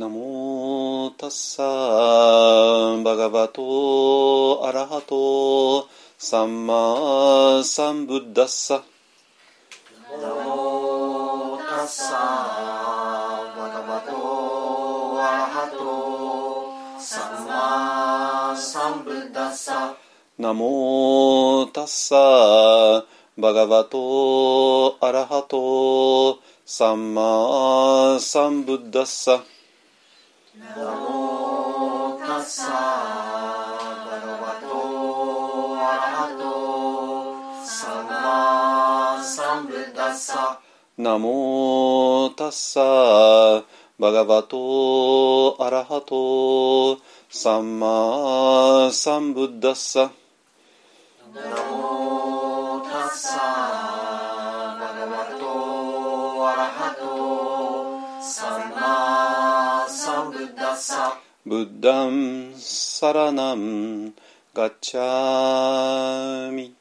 ナモタッサーバガバトアラハトサンマサンブッダッサナモタッサバガバトアラハトサンマサンブッダッサナモタッサバガバトアラハトサンマサンブッダッサナモタッサバガバトアラハトサンマサンブッダッサナモタッサブッダンサラナンガッチャミ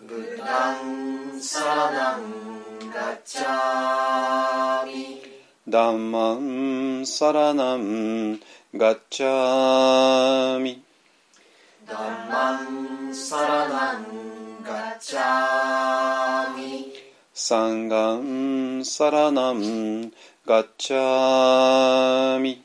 ブッダンサラナンガッチャミダンマンサラナンガッチャミダンマンサラナンガッチャミサンガンサラナンガッチャミ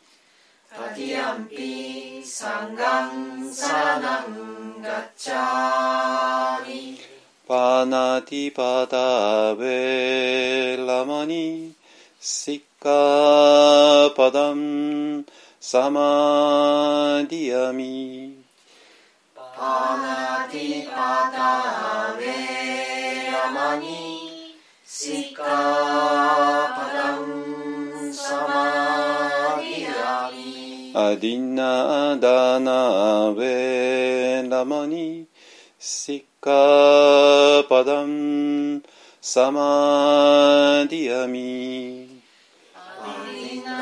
ンガッチャミドゥティアアディナダナベラマニシッカパダンサマディアミ。アリナダ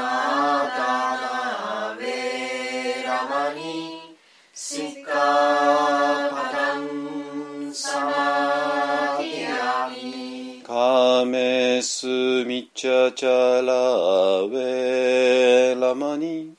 ナベラマニシカパダンサマディアミ。カメスミチャチャラベラマニ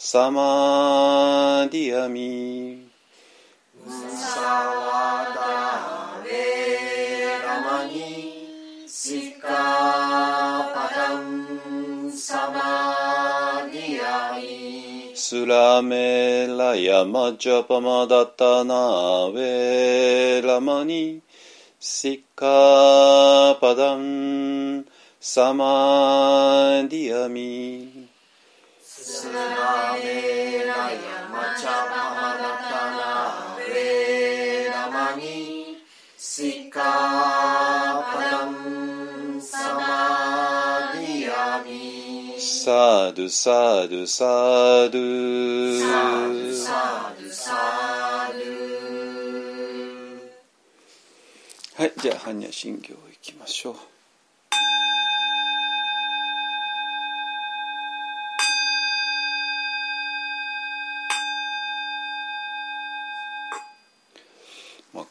サマディアミムサワダウェラマニシカパダンサマディアミムサワダベラマニシカパダンサマディアミスラメラヤマジャパマダタナウェラマニ。シカパダン。サマディアミ Srinamena Machapamanatana Vedamani Sikapadam Samadhiyami Sadhu, sadhu, sadhu Sadhu, sadhu, sadhu はい、じゃあ、般若心経いきましょう。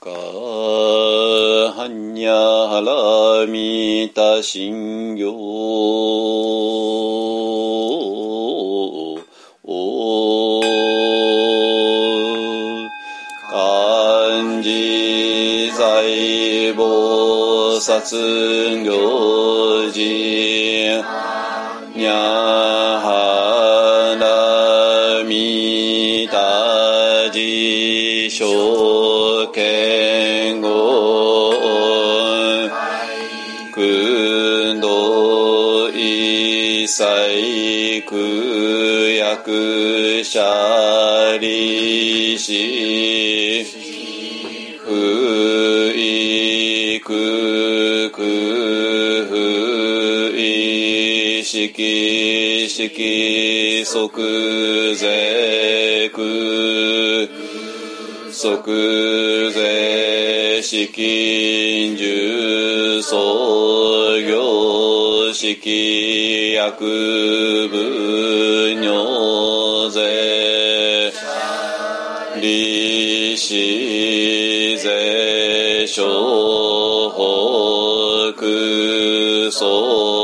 マカハンニャハラミタ心経漢字財菩薩行事にゃはらみたじしょいさいくやくしゃりしふいくくふいしきしき即税く即税資金重創業式薬部尿税利子税商北総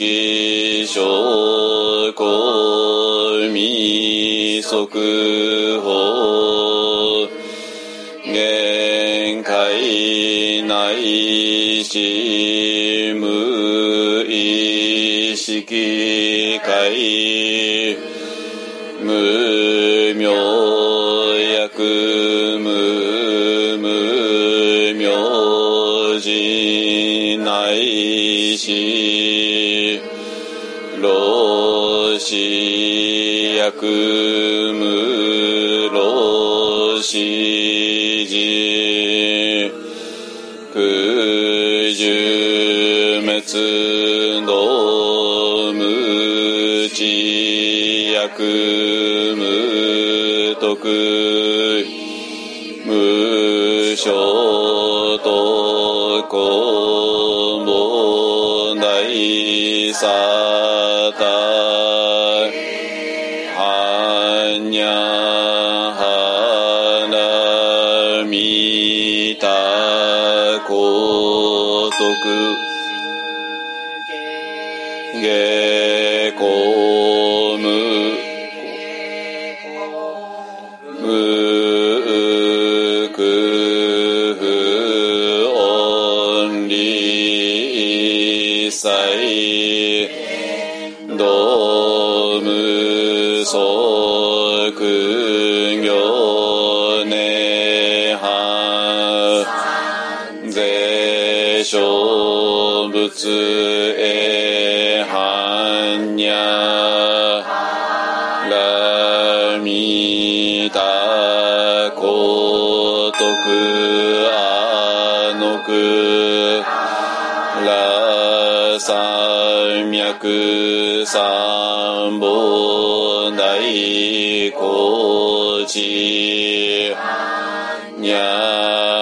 無式証拠未速報限界内し無意識界無明薬しやくむろしじくじゅめつのむちやくむとくむしょとこもないさたいたことく小仏へ般若ラミタコトクアノクラ三脈三本大高知にゃ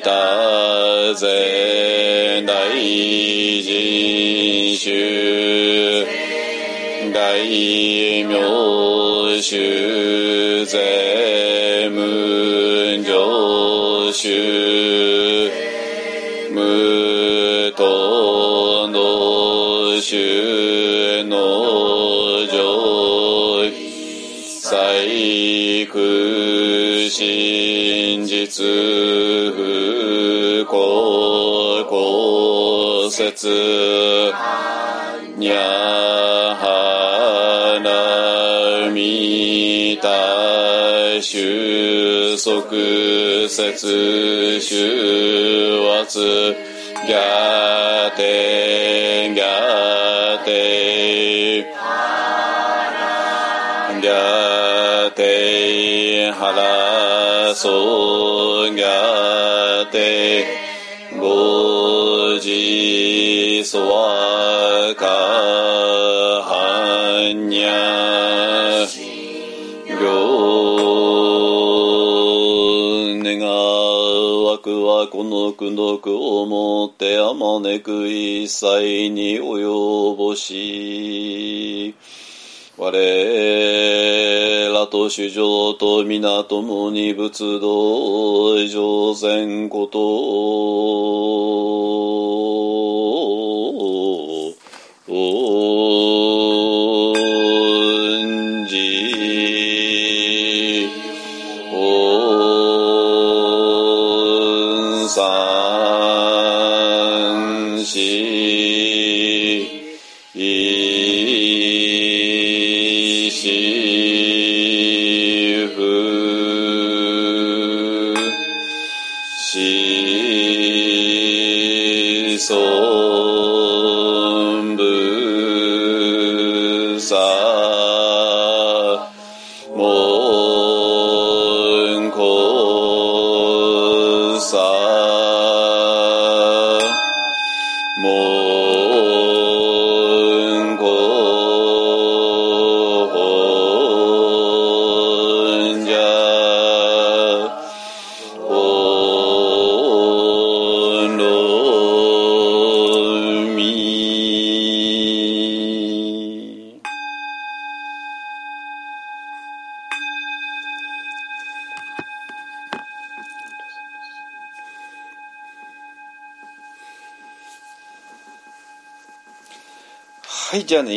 たぜ大人衆大名衆税無常衆無党の衆苦真実不幸骨折にゃはらみた収束節収圧ギラソギャテゴジソワカハニャ行願わくはこの苦毒をもってあまねく一切に及ぼし我と主上と皆ともに仏道上善こと。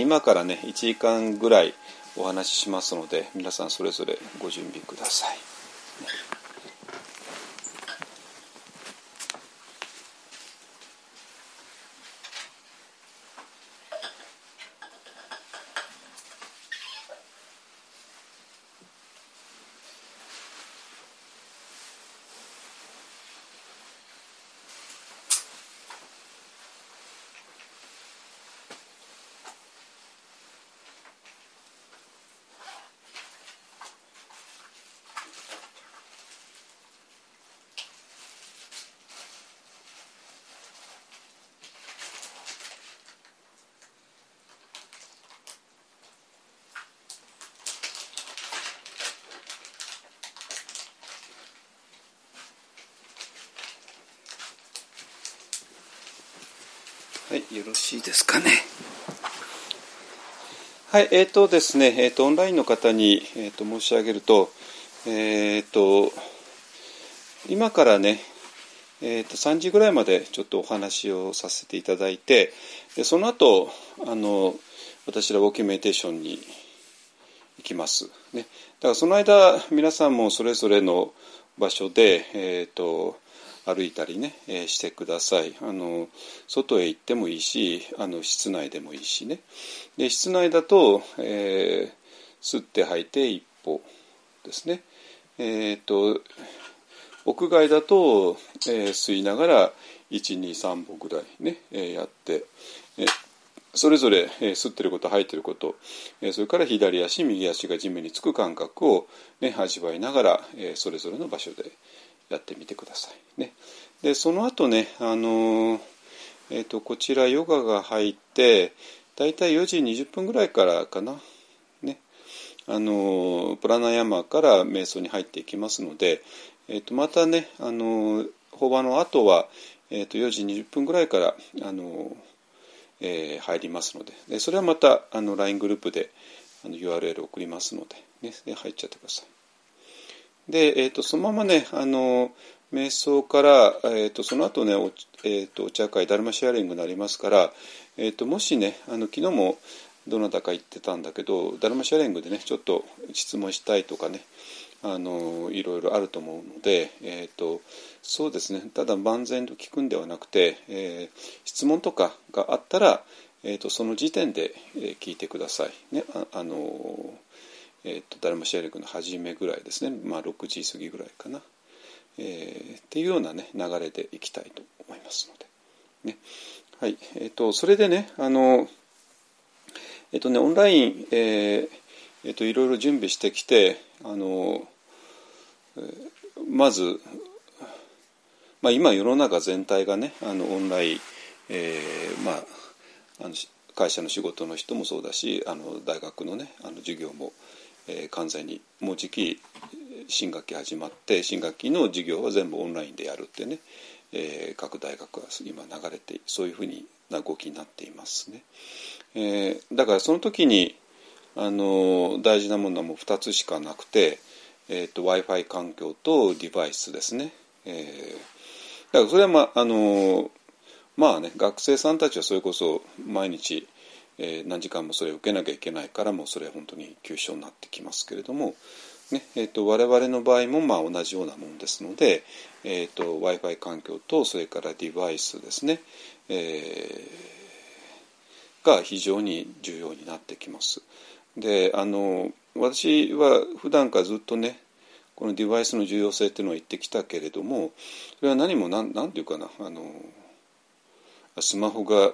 今からね1時間ぐらいお話ししますので皆さんそれぞれご準備くださいよろしいですかね。はい、えーとですね、えーとオンラインの方に、えー、と申し上げると、えーと今からね、えー、と3時ぐらいまでちょっとお話をさせていただいて、でその後あの私らウォーキングメディテーションに行きます。ね、だからその間皆さんもそれぞれの場所で、えー、と歩いたりね、えーしてください。あの外へ行ってもいいしあの室内でもいいしね。で室内だと、えー吸って吐いて一歩ですね。えっ、と屋外だと、えー吸いながら123歩ぐらいね、えーやって、えーそれぞれ、えー吸ってること吐いてること、えーそれから左足右足が地面につく感覚を、ね、味わいながら、えーそれぞれの場所でやってみてください。ね、でその後ね、あのーえー、とこちらヨガが入ってだいたい4時20分ぐらいからかな。ねあのプラナヤマから瞑想に入っていきますので、えー、とまたね、あの法話の後は、えー、と4時20分ぐらいから、あのーえー入りますのででそれはまたあの LINE グループであの URL 送りますので,、ね、で入っちゃってください。で、えー、とそのままねあの瞑想から、えー、とその後ねお,、えー、とお茶会ダルマシェアリングになりますから、えー、ともしねあの昨日もどなたか言ってたんだけどダルマシャレングでねちょっと質問したいとかねあのいろいろあると思うので、えーと、そうですねただ万全と聞くんではなくて、えー、質問とかがあったら、えーと、その時点で、聞いてください。ねあのえーと、ダルマシェレクの初めぐらいですね、まあ、6時過ぎぐらいかな、えー、っていうような、ね、流れでいきたいと思いますので。ね。はい。えー、とそれでねあの、えーとね、オンライン、えーえー、といろいろ準備してきてあのまず、まあ、今世の中全体がねあのオンライン、えー、まああの会社の仕事の人もそうだしあの大学のねあの授業も、えー、完全にもうじき新学期始まって新学期の授業は全部オンラインでやるってね、えー、各大学は今流れてそういうふうにな動きになっていますね。えー、だからその時にあの大事なものはもう2つしかなくて、えーと、w i f i 環境とデバイスですね。えー、だからそれはまああのまあね学生さんたちはそれこそ毎日、えー、何時間もそれを受けなきゃいけないからもうそれは本当に急所になってきますけれども、ねえーと、我々の場合もまあ同じようなものですので、えーと、w i f i 環境とそれからデバイスですね、えー、が非常に重要になってきます。であの私は普段からずっとねこのデバイスの重要性っていうのは言ってきたけれどもそれは何も何て言うかなあのスマホが、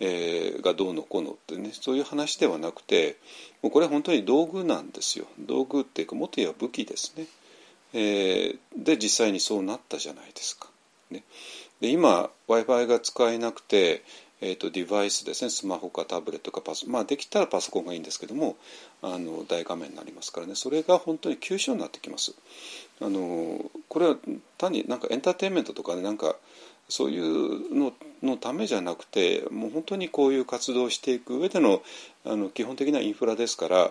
えー、がどうのこうのってねそういう話ではなくてもうこれは本当に道具なんですよ。道具っていうかもっと言えば武器ですね。えー、で実際にそうなったじゃないですか。ね、で今 w i f i が使えなくてえーと、デバイスですね。スマホかタブレットかパソまあできたらパソコンがいいんですけどもあの大画面になりますからね。それが本当に急所になってきます。あのこれは単になんかエンターテインメントとかねなんかそういうののためじゃなくてもう本当にこういう活動をしていく上でのあの基本的なインフラですから、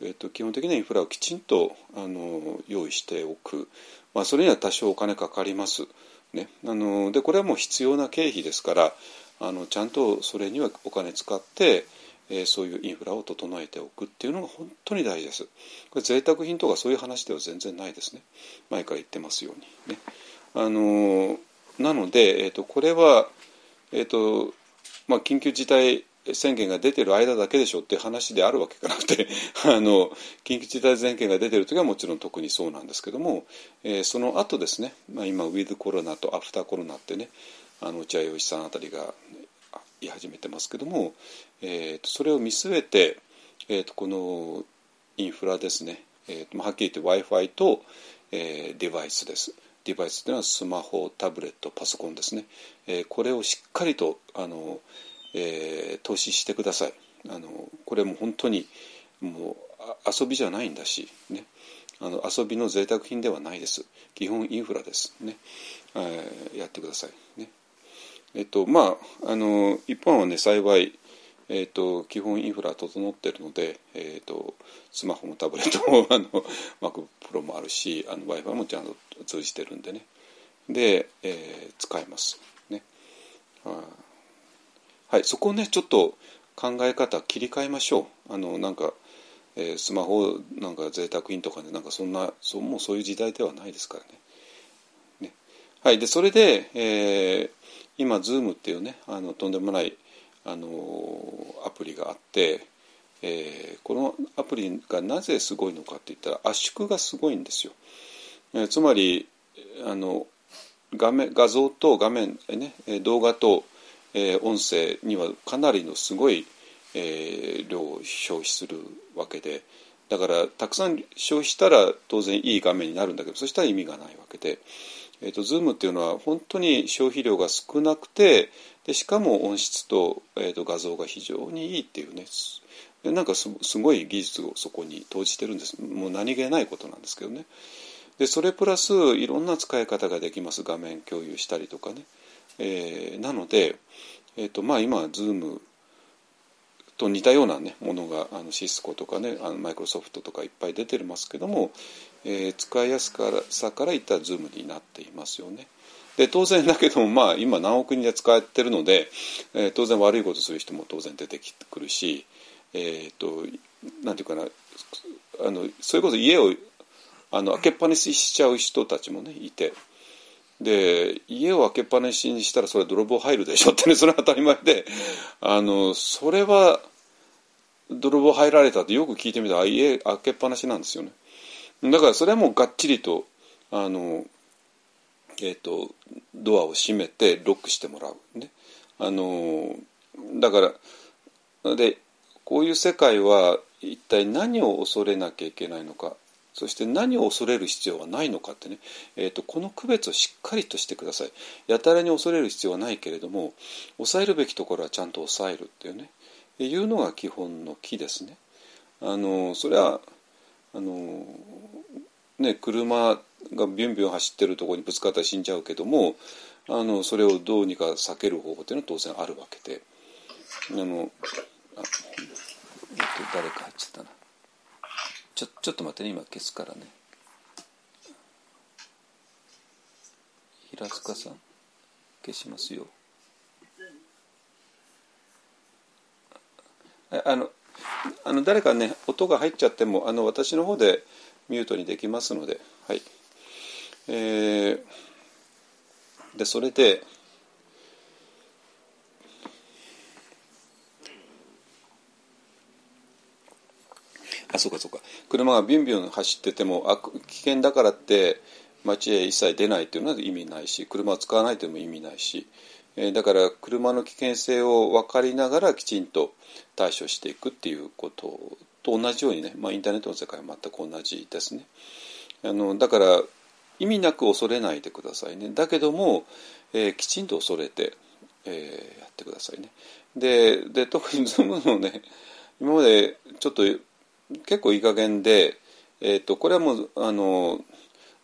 えーと、基本的なインフラをきちんとあの用意しておく、まあ、それには多少お金かかります。ね、あのでこれはもう必要な経費ですからあのちゃんとそれにはお金使って、えー、そういうインフラを整えておくっていうのが本当に大事です。これ贅沢品とかそういう話では全然ないですね。前から言ってますようにね。あのなので、えーと、これは、えーとまあ、緊急事態宣言が出てる間だけでしょっていう話であるわけがなくて あの緊急事態宣言が出てる時はもちろん特にそうなんですけども、えー、その後ですね、まあ、今ウィズコロナとアフターコロナってねあの内谷義さんあたりが言い始めてますけども、えー、とそれを見据えて、えー、とこのインフラですね、えーとまあ、はっきり言って w i f i と、えー、デバイスです。デバイスというのはスマホタブレットパソコンですね、えー、これをしっかりとあの、えー、投資してください。あのこれも本当にもう遊びじゃないんだし、ね、あの遊びの贅沢品ではないです。基本インフラです。ね、えー、やってください。ね。えっとまああの一般はね幸いえーと、基本インフラ整っているので、えーと、スマホもタブレットもあの MacPro もあるし w i f i もちゃんと通じてるんでね。で、えー、使えます。ね。はいそこをねちょっと考え方切り替えましょう。あのなんか、えー、スマホなんか贅沢品とかねなんかそんなそもうそういう時代ではないですからね。ね。はいでそれで、えー、今 Zoom っていうねあのとんでもないあのアプリがあって、えー、このアプリがなぜすごいのかって言ったら圧縮がすごいんですよ。えー、つまりあの画面画像と画面、ね、動画と、えー、音声にはかなりのすごい、えー、量を消費するわけでだからたくさん消費したら当然いい画面になるんだけどそしたら意味がないわけで、えーと、Zoom っていうのは本当に消費量が少なくてでしかも音質と,、えーと、画像が非常にいいっていうねなんかすごい技術をそこに投じてるんです。もう何気ないことなんですけどね。でそれプラスいろんな使い方ができます画面共有したりとかね、えー、なので、えーとまあ、今 Zoom と似たような、ね、ものがあのシスコとかねマイクロソフトとかいっぱい出てますけども、えー、使いやすさからいった Zoom になっていますよね。で当然だけども、まあ、今何億人で使ってるので、えー、当然悪いことする人も当然出てくるし、えっ、となんていうかなあのそれこそ家をあの開けっぱなししちゃう人たちもねいて。で家を開けっぱなしにしたらそれは泥棒入るでしょってね それは当たり前で。あのそれは泥棒入られたってよく聞いてみたら家開けっぱなしなんですよね。だからそれはもうがっちりとあの、えーと、ドアを閉めてロックしてもらう。ね。あのだからでこういう世界は一体何を恐れなきゃいけないのか。そして何を恐れる必要はないのかってね、えーと、この区別をしっかりとしてください。やたらに恐れる必要はないけれども抑えるべきところはちゃんと抑えるっていうね。いうのが基本の木ですね。あのそれはあのね車がビュンビュン走ってるところにぶつかったら死んじゃうけどもあのそれをどうにか避ける方法っていうのは当然あるわけで。あのあ、誰か入っちゃったな。ちょちょっと待ってね今消すからね。平塚さん消しますよ。あのあの誰かね音が入っちゃってもあの私の方でミュートにできますのではい。えー、でそれでそうかそうか車がビュンビュン走っててもあ危険だからって街へ一切出ないっていうのは意味ないし車を使わないというのも意味ないし、えー、だから車の危険性を分かりながらきちんと対処していくっていうことと同じようにね、まあ、インターネットの世界は全く同じですね。あのだから意味なく恐れないでくださいねだけども、えー、きちんと恐れて、えー、やってくださいね。でで特にズームのね今までちょっと結構いい加減で、えーと、これはもうあの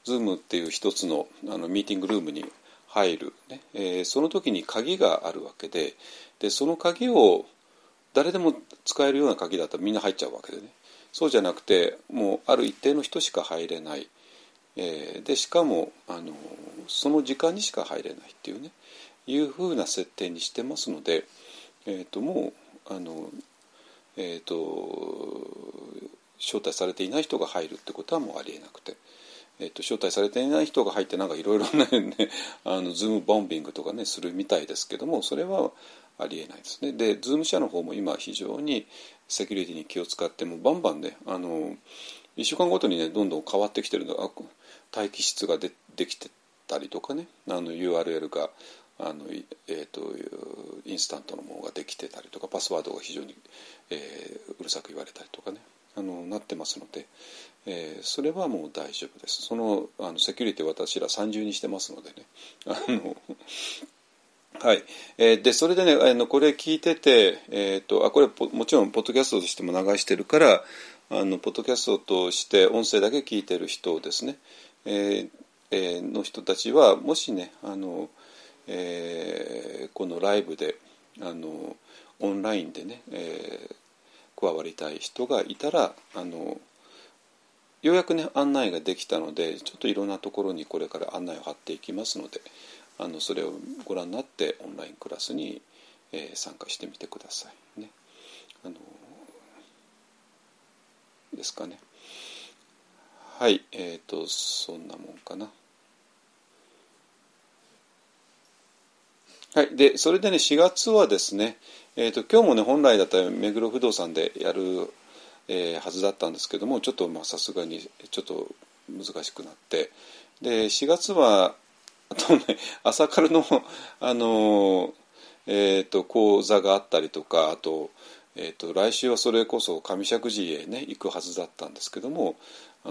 Zoom っていう一つのあのミーティングルームに入る、ね。えー、その時に鍵があるわけででその鍵を誰でも使えるような鍵だったらみんな入っちゃうわけでね。そうじゃなくてもうある一定の人しか入れない、えー、でしかもあのその時間にしか入れないっていうね。いうふうな設定にしてますので、えーと、もうあのえーと、招待されていない人が入るってことはもうありえなくて、えーと、招待されていない人が入ってなんかいろいろね あのズームボンビングとかねするみたいですけどもそれはありえないですね。でズーム社の方も今非常にセキュリティに気を使ってもバンバンねあの1週間ごとにねどんどん変わってきてるの待機室がでできてたりとかねあの URL があの、えーと、インスタントのものができてたりとかパスワードが非常に、えー、うるさく言われたりとかねあのなってますので、えー、それはもう大丈夫です。そのあのセキュリティ私ら三重にしてますのでねあの はい、えー、でそれでねあのこれ聞いてて、えーと、あこれもちろんポッドキャストとしても流してるからあのポッドキャストとして音声だけ聞いてる人ですね、えーえー、の人たちはもしねあのー、このライブであのオンラインでね、えー、加わりたい人がいたらあのようやくね案内ができたのでちょっといろんなところにこれから案内を貼っていきますのであのそれをご覧になってオンラインクラスに、えー、参加してみてくださいね。あのですかね。はいえっ、ー、とそんなもんかな。はい、でそれでね4月はですね、えーと、今日もね本来だったら目黒不動産でやる、えー、はずだったんですけどもちょっとさすがにちょっと難しくなってで4月は あとね朝からのあの、えーと、講座があったりとかあと,、えーと、来週はそれこそ上石寺へね行くはずだったんですけども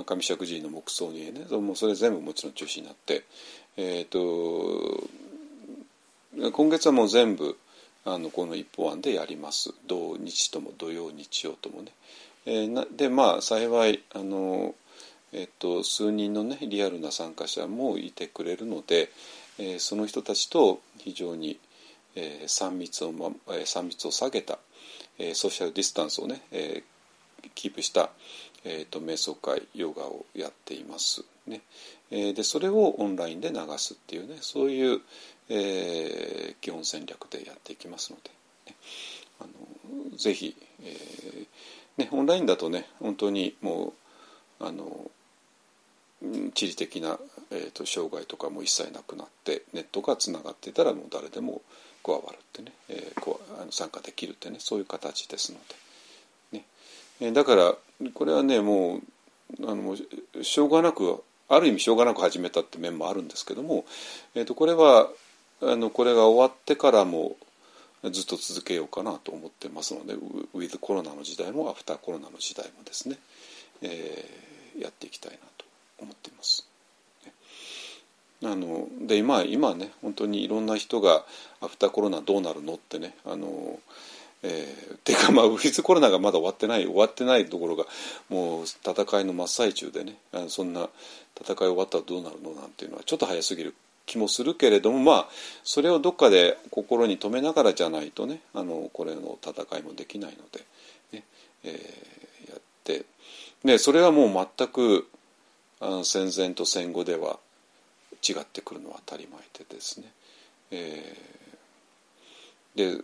上石寺の木葬にねもうそれ全部もちろん中止になって。えーと今月はもう全部あのこの一方案でやります土日とも土曜日曜ともね。えー、でまあ幸いあの、えっと、数人のねリアルな参加者もいてくれるので、えー、その人たちと非常に、えー、3密を、ま、3密を下げた、えー、ソーシャルディスタンスをね、えー、キープした、えーと、瞑想会ヨガをやっています。ねえー、でそれをオンラインで流すっていうねそういう、えー、基本戦略でやっていきますので、ね、あのぜひ、えーね、オンラインだとね本当にもうあの地理的な、えーと、障害とかも一切なくなってネットがつながっていたらもう誰でも加わるってね、えー、こうあの参加できるってねそういう形ですので、ね。えー、だからこれはねもうあのしょうがなくある意味しょうがなく始めたって面もあるんですけども、えーと、これはあのこれが終わってからもずっと続けようかなと思ってますのでウィズコロナの時代もアフターコロナの時代もですね、えー、やっていきたいなと思っています。あので今今ね本当にいろんな人がアフターコロナどうなるのってねあのえー、てかまあウィズコロナがまだ終わってない終わってないところがもう戦いの真っ最中でねあのそんな戦い終わったらどうなるのなんていうのはちょっと早すぎる気もするけれどもまあそれをどっかで心に留めながらじゃないとねあのこれの戦いもできないので、ねえー、やってでそれはもう全くあの戦前と戦後では違ってくるのは当たり前でですね、えー、で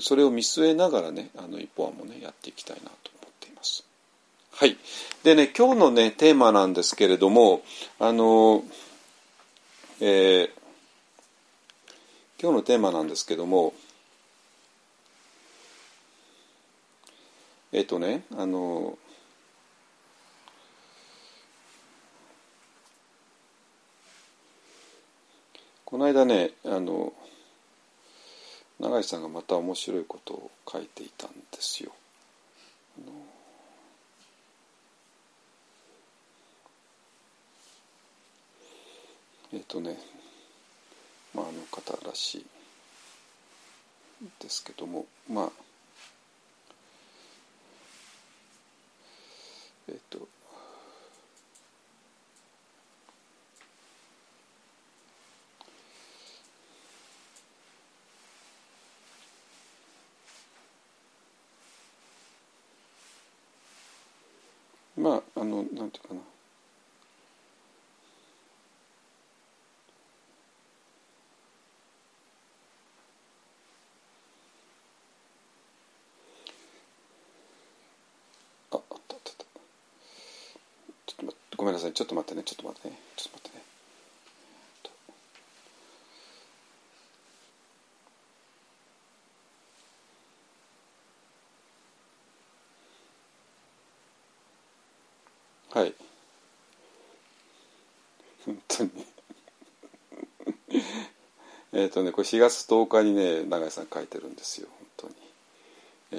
それを見据えながらねあの一本案もねやっていきたいなと思っています。はい、でね今日のねテーマなんですけれどもあの、えー、今日のテーマなんですけどもえっ、ー、とねあのこの間ねあの永井さんがまた面白いことを書いていたんですよ。えっ、とねまああの方らしいですけどもまあえっ、とまああのなんていうかなああったあったあったちょっと待ってごめんなさい。ちょっと待ってね。ちょっと待ってね。ちょっと待ってね。はい。本当に。えっとねこれ4月10日にね永井さん書いてるんですよ。本当に、え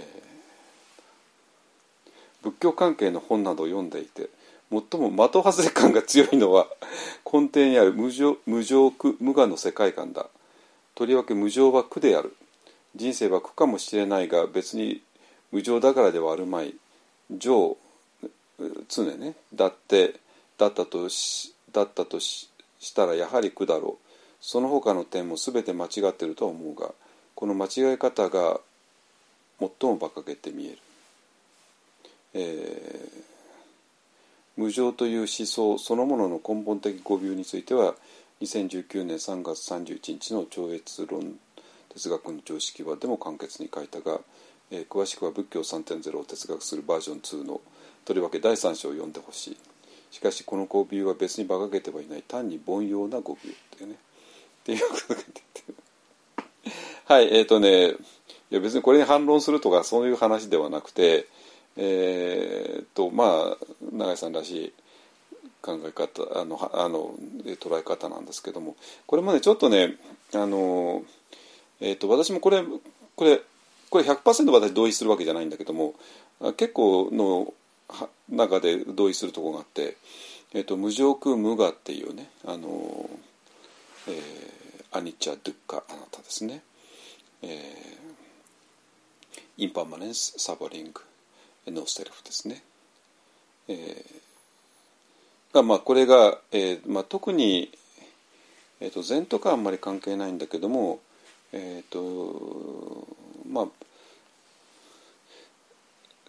ー、仏教関係の本などを読んでいて最も的外れ感が強いのは根底にある無常無常苦無我の世界観だ。とりわけ無常は苦である。人生は苦かもしれないが別に無常だからではあるまい。情常ねだってだったとしだったとししたらやはり苦だろう。その他の点も全て間違ってるとは思うがこの間違い方が最も馬鹿げて見える、えー、無常という思想そのものの根本的語尾については2019年3月31日の超越論哲学の常識はでも簡潔に書いたが、えー、詳しくは仏教3.0を哲学するバージョン2のとりわけ第三章を読んでほしい。しかしこの語尾は別に馬鹿げてはいない。単に凡庸な語尾っていうね。っていうことが出てはいえっ、ー、とねいや別にこれに反論するとかそういう話ではなくてえっ、とまあ永井さんらしい考え方あのあの捉え方なんですけどもこれもねちょっとねあのえっ、と私もこれこれこれ100%私同意するわけじゃないんだけども結構の中で同意するとこがあって、えーと、無常苦無我っていうねあの、えー、 Anicca・Dukkha・Anatta ですね、えー、 impermanence・suffering。no self ですね、えー、がまあこれが、えーまあ、特に、えーと、禅とかはあんまり関係ないんだけどもえ、ー、とまあ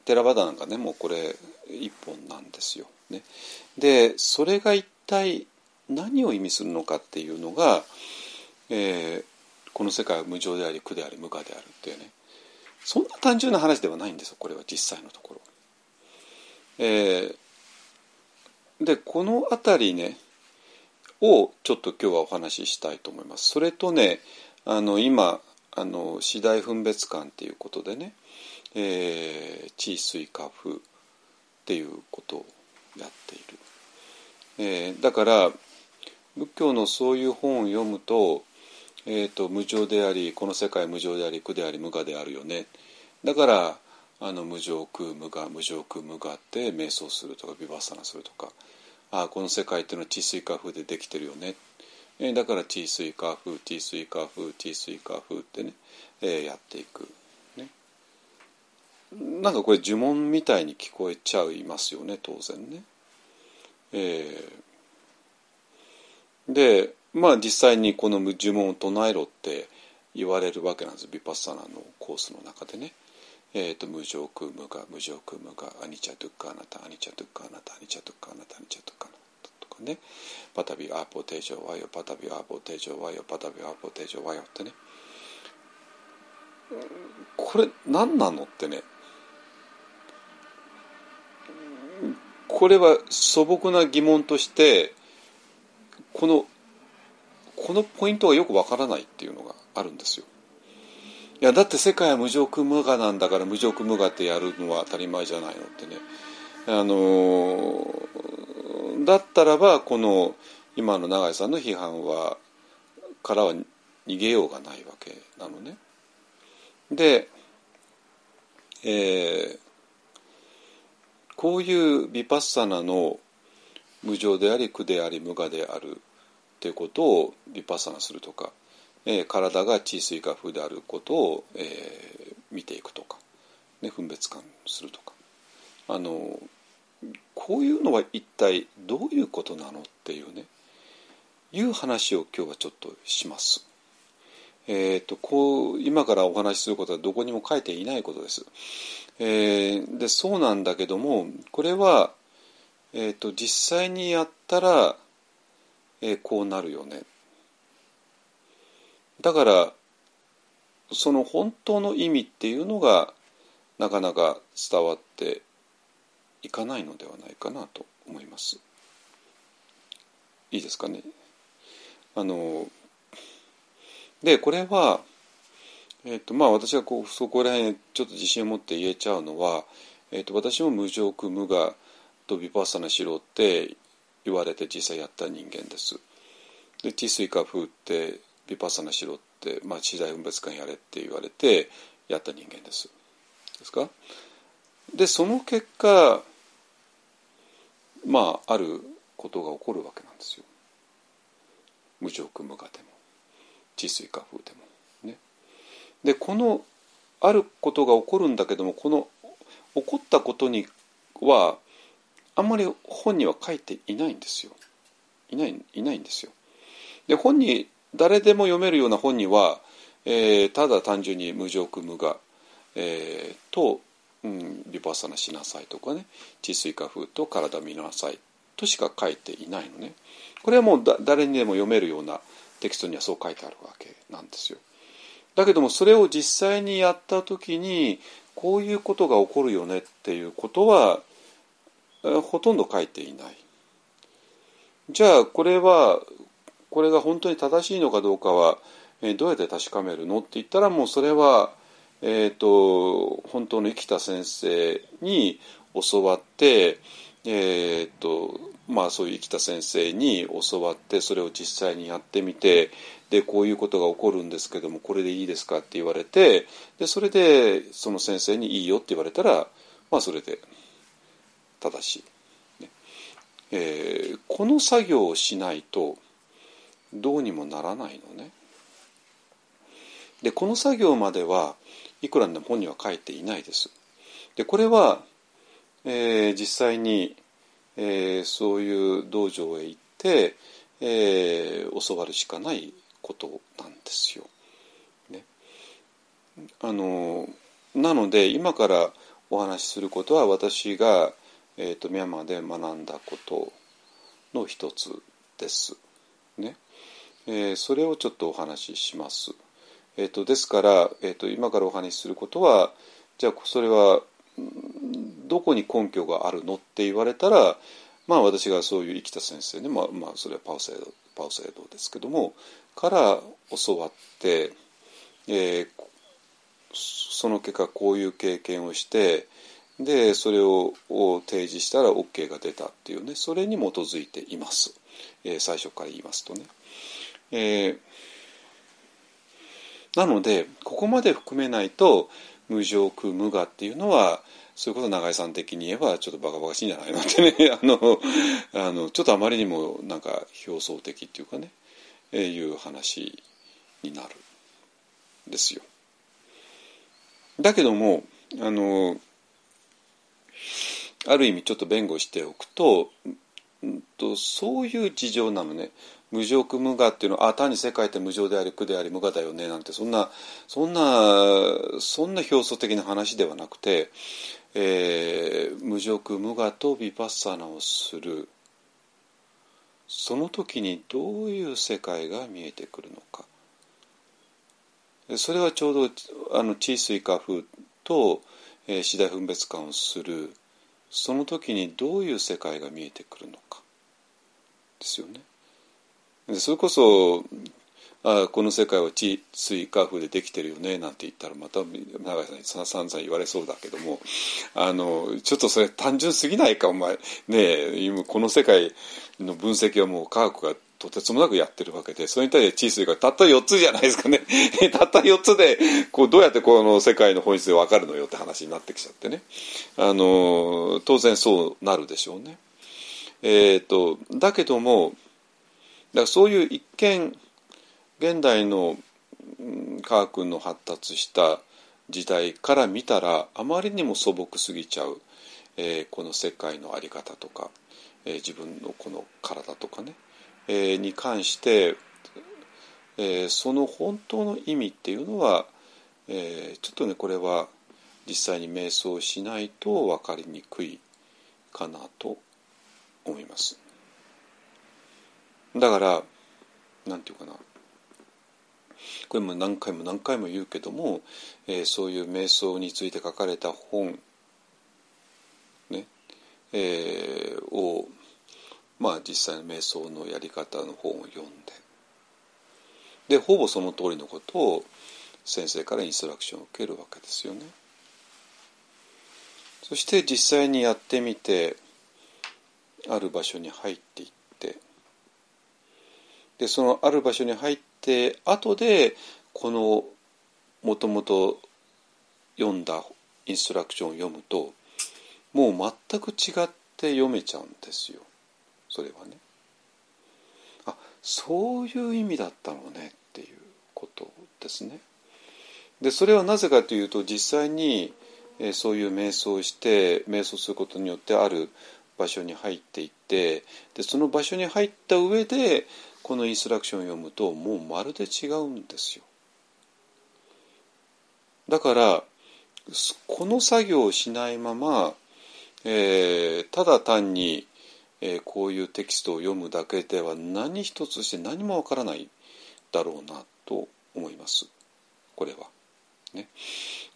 テラバダなんかねもうこれ一本なんですよ。ね、でそれが一体何を意味するのかっていうのが、えー、この世界は無常であり苦であり無我であるっていうね。そんな単純な話ではないんですよこれは実際のところ。えー、でこの辺りねをちょっと今日はお話ししたいと思います。それとねあの今あの次第分別感っていうことでね、えー、地水化風っていうことをやっている。えー、だから仏教のそういう本を読むと,、えーと、無常でありこの世界無常であり苦であり無我であるよねだからあの無常空無我無常空無我って瞑想するとかビバッサナするとかああこの世界っていうのは地水化風でできてるよね、えー、だから地水化風地水化風地水化風ってね、えー、やっていく。ね、なんかこれ呪文みたいに聞こえちゃいますよね当然ね。えー、でまあ実際にこの呪文を唱えろって言われるわけなんです。ビパッサナのコースの中でね。えーと、無常空無我無常空無我アニチャトゥッカーナタアニチャトゥッカーナタアニチャトゥッカーナタアニチャトゥッカーナタとかね。パタビアーポテージョワヨパタビアーポテージョワヨパタビアーポテージョワヨってね。これ何なのってね。これは素朴な疑問としてこのこのポイントがよくわからないっていうのがあるんですよ。いやだって世界は無常空無我なんだから無常空無我ってやるのは当たり前じゃないのってね。あのだったらばこの今の永井さんの批判はからは逃げようがないわけなのね。で、えー、こういうヴィパッサナの無常であり苦であり無我であるっていうことをヴィパッサナするとか、えー、体が地水化風であることを、えー、見ていくとか、ね、分別感するとかあのこういうのは一体どういうことなのっていうねいう話を今日はちょっとします。えーと、こう今からお話しすることはどこにも書いていないことです。えー、でそうなんだけどもこれは、えーと、実際にやったら、えー、こうなるよね。だからその本当の意味っていうのがなかなか伝わっていかないのではないかなと思います。いいですかね。あのでこれはえーとまあ、私がこうそこら辺ちょっと自信を持って言えちゃうのは、えーと、私も無常苦無我とビパッサナしろって言われて実際やった人間です。で地水化風ってビパサナしろって、まあ、次第分別感やれって言われてやった人間です。ですか？でその結果まああることが起こるわけなんですよ。無常無我でも地水化風でも。ねでこのあることが起こるんだけどもこの起こったことにはあんまり本には書いていないんですよ。いないいないんですよ。で本に誰でも読めるような本には、えー、ただ単純に無常苦無我、えー、と、うん、ビパッサナしなさいとかね治水化風と体見なさいとしか書いていないのね。これはもう誰にでも読めるようなテキストにはそう書いてあるわけなんですよ。だけどもそれを実際にやった時にこういうことが起こるよねっていうことはほとんど書いていない。じゃあこれはこれが本当に正しいのかどうかはどうやって確かめるのって言ったらもうそれは、えーと、本当の生きた先生に教わって、えーとまあ、そういう生きた先生に教わってそれを実際にやってみてでこういうことが起こるんですけどもこれでいいですかって言われてでそれでその先生にいいよって言われたらまあそれで正しい、ねえー、この作業をしないとどうにもならないのね。でこの作業まではいくらでも本には書いていないです。でこれは、えー、実際に、えー、そういう道場へ行って、えー、教わるしかないことなんですよ。ね、あのなので今からお話しすることは私が、えーと、ミャンマーで学んだことの一つです。ねえー、それをちょっとお話しします。えー、とですから、えー、と今からお話しすることはじゃあそれはどこに根拠があるのって言われたらまあ私がそういう生きた先生で、まあ、まあそれはパウセードパウセードですけどもから教わって、えー、その結果こういう経験をしてでそれを提示したら OK が出たっていうねそれに基づいています、えー、最初から言いますとね。えー、なのでここまで含めないと無常空無我っていうのはそういうこと永井さん的に言えばちょっとバカバカしいんじゃないのってね あのあのちょっとあまりにもなんか表層的っていうかね、えー、いう話になるんですよ。だけどもあのある意味ちょっと弁護しておくと、うんと、そういう事情なのね。無常苦無我っていうのはあ単に世界って無常であり苦であり無我だよねなんてそんなそんなそんな表層的な話ではなくて、えー、無常苦無我とヴィパッサナをする。その時にどういう世界が見えてくるのか。それはちょうどあの地水化風と、え、次第分別感をするその時にどういう世界が見えてくるのかですよね。でそれこそあこの世界は地水化風でできてるよねなんて言ったらまた永井さんに散々言われそうだけどもあのちょっとそれ単純すぎないかお前ねえ今この世界の分析はもう科学がとてつもなくやってるわけでそれに対して地水がたった4つじゃないですかね。たった4つでこうどうやってこの世界の本質で分かるのよって話になってきちゃってね。あの当然そうなるでしょうね。えーと、だけどもだからそういう一見現代の科学の発達した時代から見たらあまりにも素朴すぎちゃう、えー、この世界の在り方とか、えー、自分のこの体とかね、に関して、え、その本当の意味っていうのは、え、ちょっとねこれは実際に瞑想しないと分かりにくいかなと思います。だからなんていうかなこれも何回も何回も言うけども、え、そういう瞑想について書かれた本、ねえー、をまあ実際の瞑想のやり方の本を読んででほぼその通りのことを先生からインストラクションを受けるわけですよね。そして実際にやってみてある場所に入っていってでそのある場所に入って後でこのもともと読んだインストラクションを読むともう全く違って読めちゃうんですよ。それはねあそういう意味だったのねっていうことですね。でそれはなぜかというと実際に、え、そういう瞑想をして瞑想することによってある場所に入っていってでその場所に入った上でこのインストラクションを読むともうまるで違うんですよ。だからこの作業をしないまま、えー、ただ単にえー、こういうテキストを読むだけでは何一つして何もわからないだろうなと思います。これは。ね、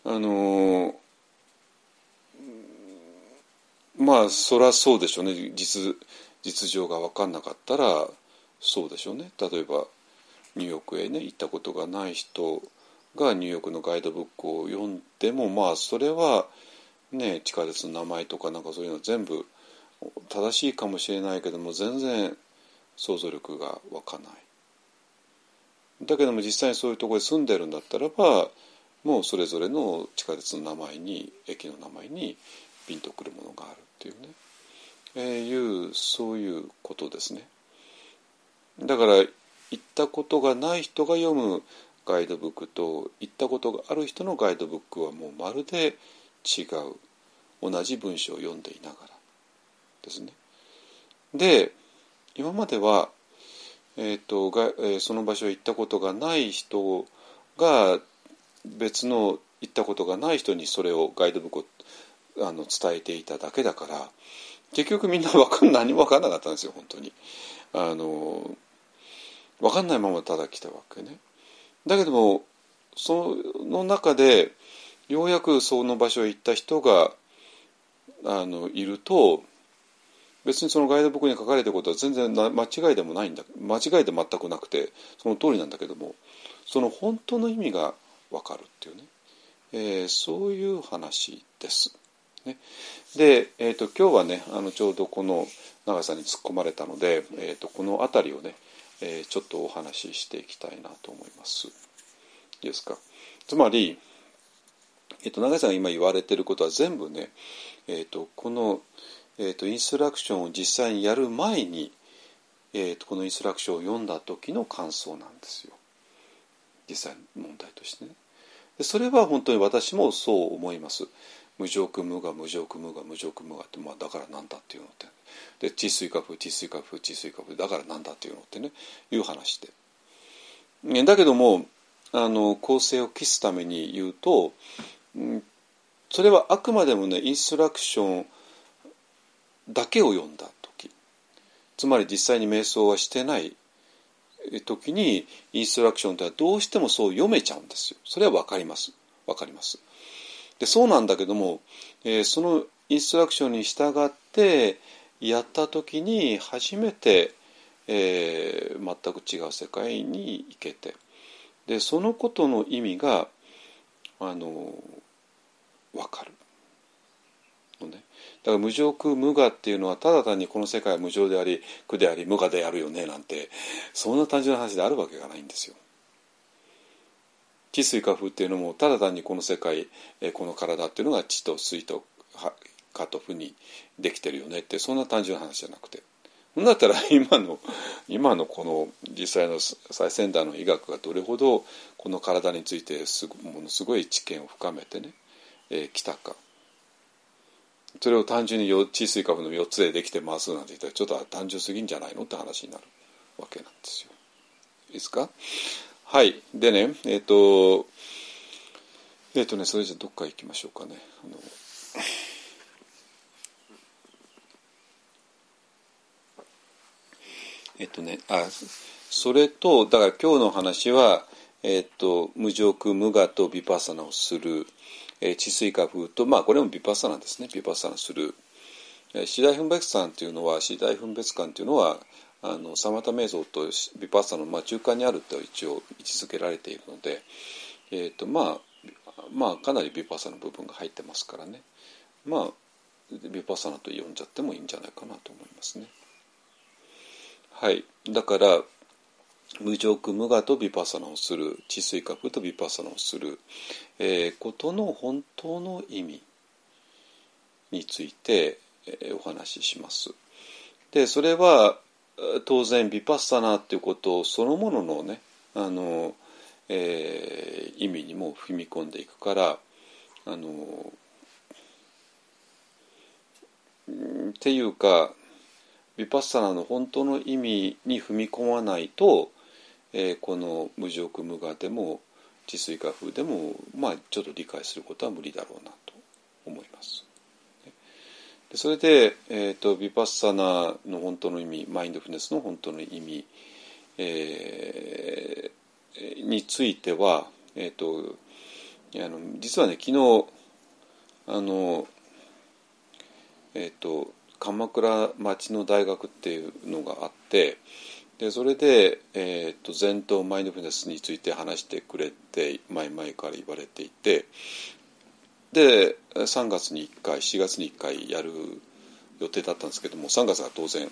あのー、まあそりゃそうでしょうね。実実情が分かんなかったらそうでしょうね。例えばニューヨークへね行ったことがない人がニューヨークのガイドブックを読んでもまあそれはね地下鉄の名前とかなんかそういうの全部正しいかもしれないけども全然想像力が湧かない。だけども実際にそういうところに住んでるんだったらばもうそれぞれの地下鉄の名前に駅の名前にピンとくるものがあるっていうね、えー、いうそういうことですね。だから行ったことがない人が読むガイドブックと行ったことがある人のガイドブックはもうまるで違う同じ文章を読んでいながらですね。で今までは、えーとがえー、その場所へ行ったことがない人が別の行ったことがない人にそれをガイドブックをあの伝えていただけだから結局みんな分かん何も分かんなかったんですよ本当に。あの分かんないままただ来たわけね。だけどもその中でようやくその場所へ行った人があのいると別にそのガイドブックに書かれてることは全然間違いでもないんだ間違いで全くなくてその通りなんだけどもその本当の意味が分かるっていうね、えー、そういう話です。ね、で、えーと、今日はねあのちょうどこの長さに突っ込まれたので、えーと、この辺りをね、えー、ちょっとお話ししていきたいなと思います。いいですか？つまり、えーと、長井さんが今言われてることは全部ね、えー、とこの、えー、とインストラクションを実際にやる前に、えー、とこのインストラクションを読んだ時の感想なんですよ実際問題としてね。でそれは本当に私もそう思います。無常苦無我無常苦無我無常苦無我って、まあ、だからなんだっていうのってで治水化風治水化風治水化風だからなんだっていうのってねいう話で。だけどもあの構成を期すために言うと、うん、それはあくまでもねインストラクションだけを読んだ時つまり実際に瞑想はしてない時にインストラクションってどうしてもそう読めちゃうんですよ。それは分かります。分かります。でそうなんだけども、えー、そのインストラクションに従ってやった時に初めて、えー、全く違う世界に行けてでそのことの意味があの分かるのね。だから無常苦無我っていうのはただ単にこの世界は無常であり苦であり無我であるよねなんてそんな単純な話であるわけがないんですよ。地水化風っていうのもただ単にこの世界この体っていうのが地と水と火と負にできてるよねってそんな単純な話じゃなくて。だったら 今の今のこの実際の最先端の医学がどれほどこの体についてすものすごい知見を深めてね、えー、来たか。それを単純に地水化部の4つでできてますなんて言ったらちょっと単純すぎんじゃないのって話になるわけなんですよ。いいですか？はいでねえっ、ー、とえっ、ー、とねそれじゃどっか行きましょうかね。あのえっ、とねあそれとだから今日の話は、えっと無常空無我とビパサナをする。え治水化風と、まあ、これもビパッサナですねビパッサナする。次第分別感というのは次第分別感というのはあのサマタ瞑想とビパッサナの、まあ、中間にあると一応位置づけられているので、えーとまあ、まあかなりビパッサナの部分が入ってますからねまあビパッサナと呼んじゃってもいいんじゃないかなと思いますね。はい、だから無常苦無我とビパサナをする治水覚とビパサナをする、えー、ことの本当の意味について、えー、お話しします。でそれは当然ビパッサナっていうことそのもののねあの、えー、意味にも踏み込んでいくからあのっていうかビパッサナの本当の意味に踏み込まないとえー、この無常苦無我でも治水化風でもまあちょっと理解することは無理だろうなと思います。でそれで、えーと、ビパッサナの本当の意味マインドフルネスの本当の意味、えー、については、えーと、あの実はね昨日あのえっ、ー、と鎌倉町の大学っていうのがあってでそれで、えーと、禅とマインドフルネスについて話してくれて前々から言われていてで3月に1回4月に1回やる予定だったんですけども3月は当然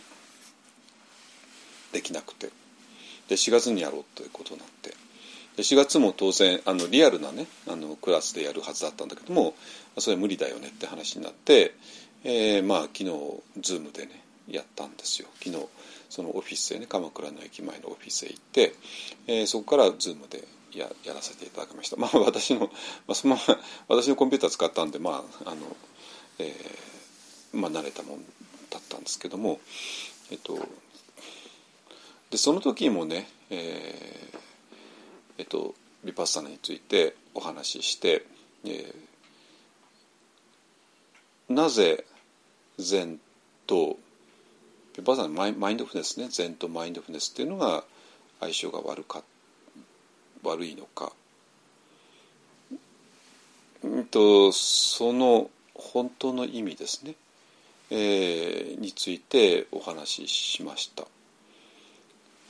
できなくてで4月にやろうということになってで4月も当然あのリアルなねあのクラスでやるはずだったんだけどもそれ無理だよねって話になって、えー、まあ昨日 Zoom でねやったんですよ。昨日そのオフィスへね鎌倉の駅前のオフィスへ行って、えー、そこからズームでややらせていただきました。まあ私の、まあ、その私のコンピューター使ったんでまああの、えー、まあ慣れたもんだったんですけどもえっとでその時もねえー、えっとヴィパッサナについてお話しして、えー、なぜ禅とまさにマイマインドフネスね禅とマインドフネスっていうのが相性が悪か悪いのかんとその本当の意味ですね、えー、についてお話ししました。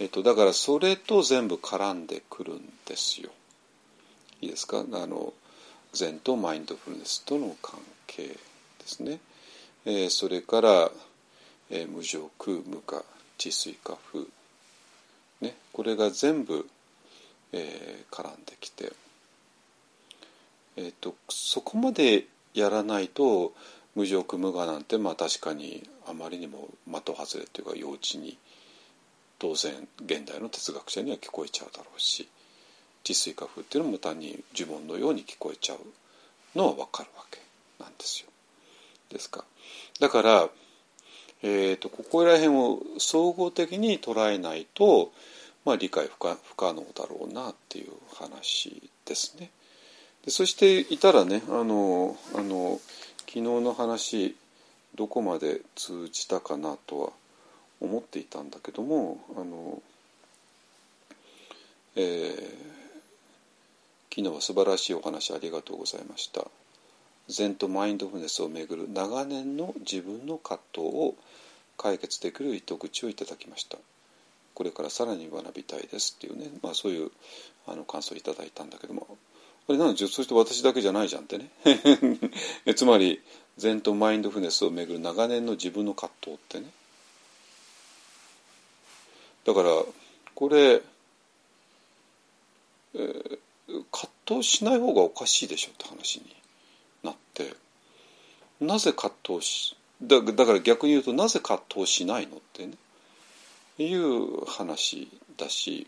えっと、だからそれと全部絡んでくるんですよ。いいですか？あの禅とマインドフルネスとの関係ですね。えー、それから、えー、無常空無我治水化風、ね、これが全部、えー、絡んできて、えーと、そこまでやらないと無常空無我なんてまあ確かにあまりにも的外れというか幼稚に当然現代の哲学者には聞こえちゃうだろうし治水化風っていうのも単に呪文のように聞こえちゃうのは分かるわけなんですよ。ですか。だから、えーと、ここら辺を総合的に捉えないと、まあ、理解不可不可能だろうなっていう話ですね。でそしていたらねあのあの昨日の話どこまで通じたかなとは思っていたんだけどもあの、えー、昨日は素晴らしいお話ありがとうございました。禅とマインドフルネスをめぐる長年の自分の葛藤を解決できる糸口をいただきました。これからさらに学びたいですっていうね、まあ、そういうあの感想をいただいたんだけども。あれなんでそして私だけじゃないじゃんってね。つまり禅とマインドフルネスをめぐる長年の自分の葛藤ってね。だからこれ、えー、葛藤しない方がおかしいでしょって話になって。なぜ葛藤しだだから逆に言うとなぜ葛藤しないのってねいう話だし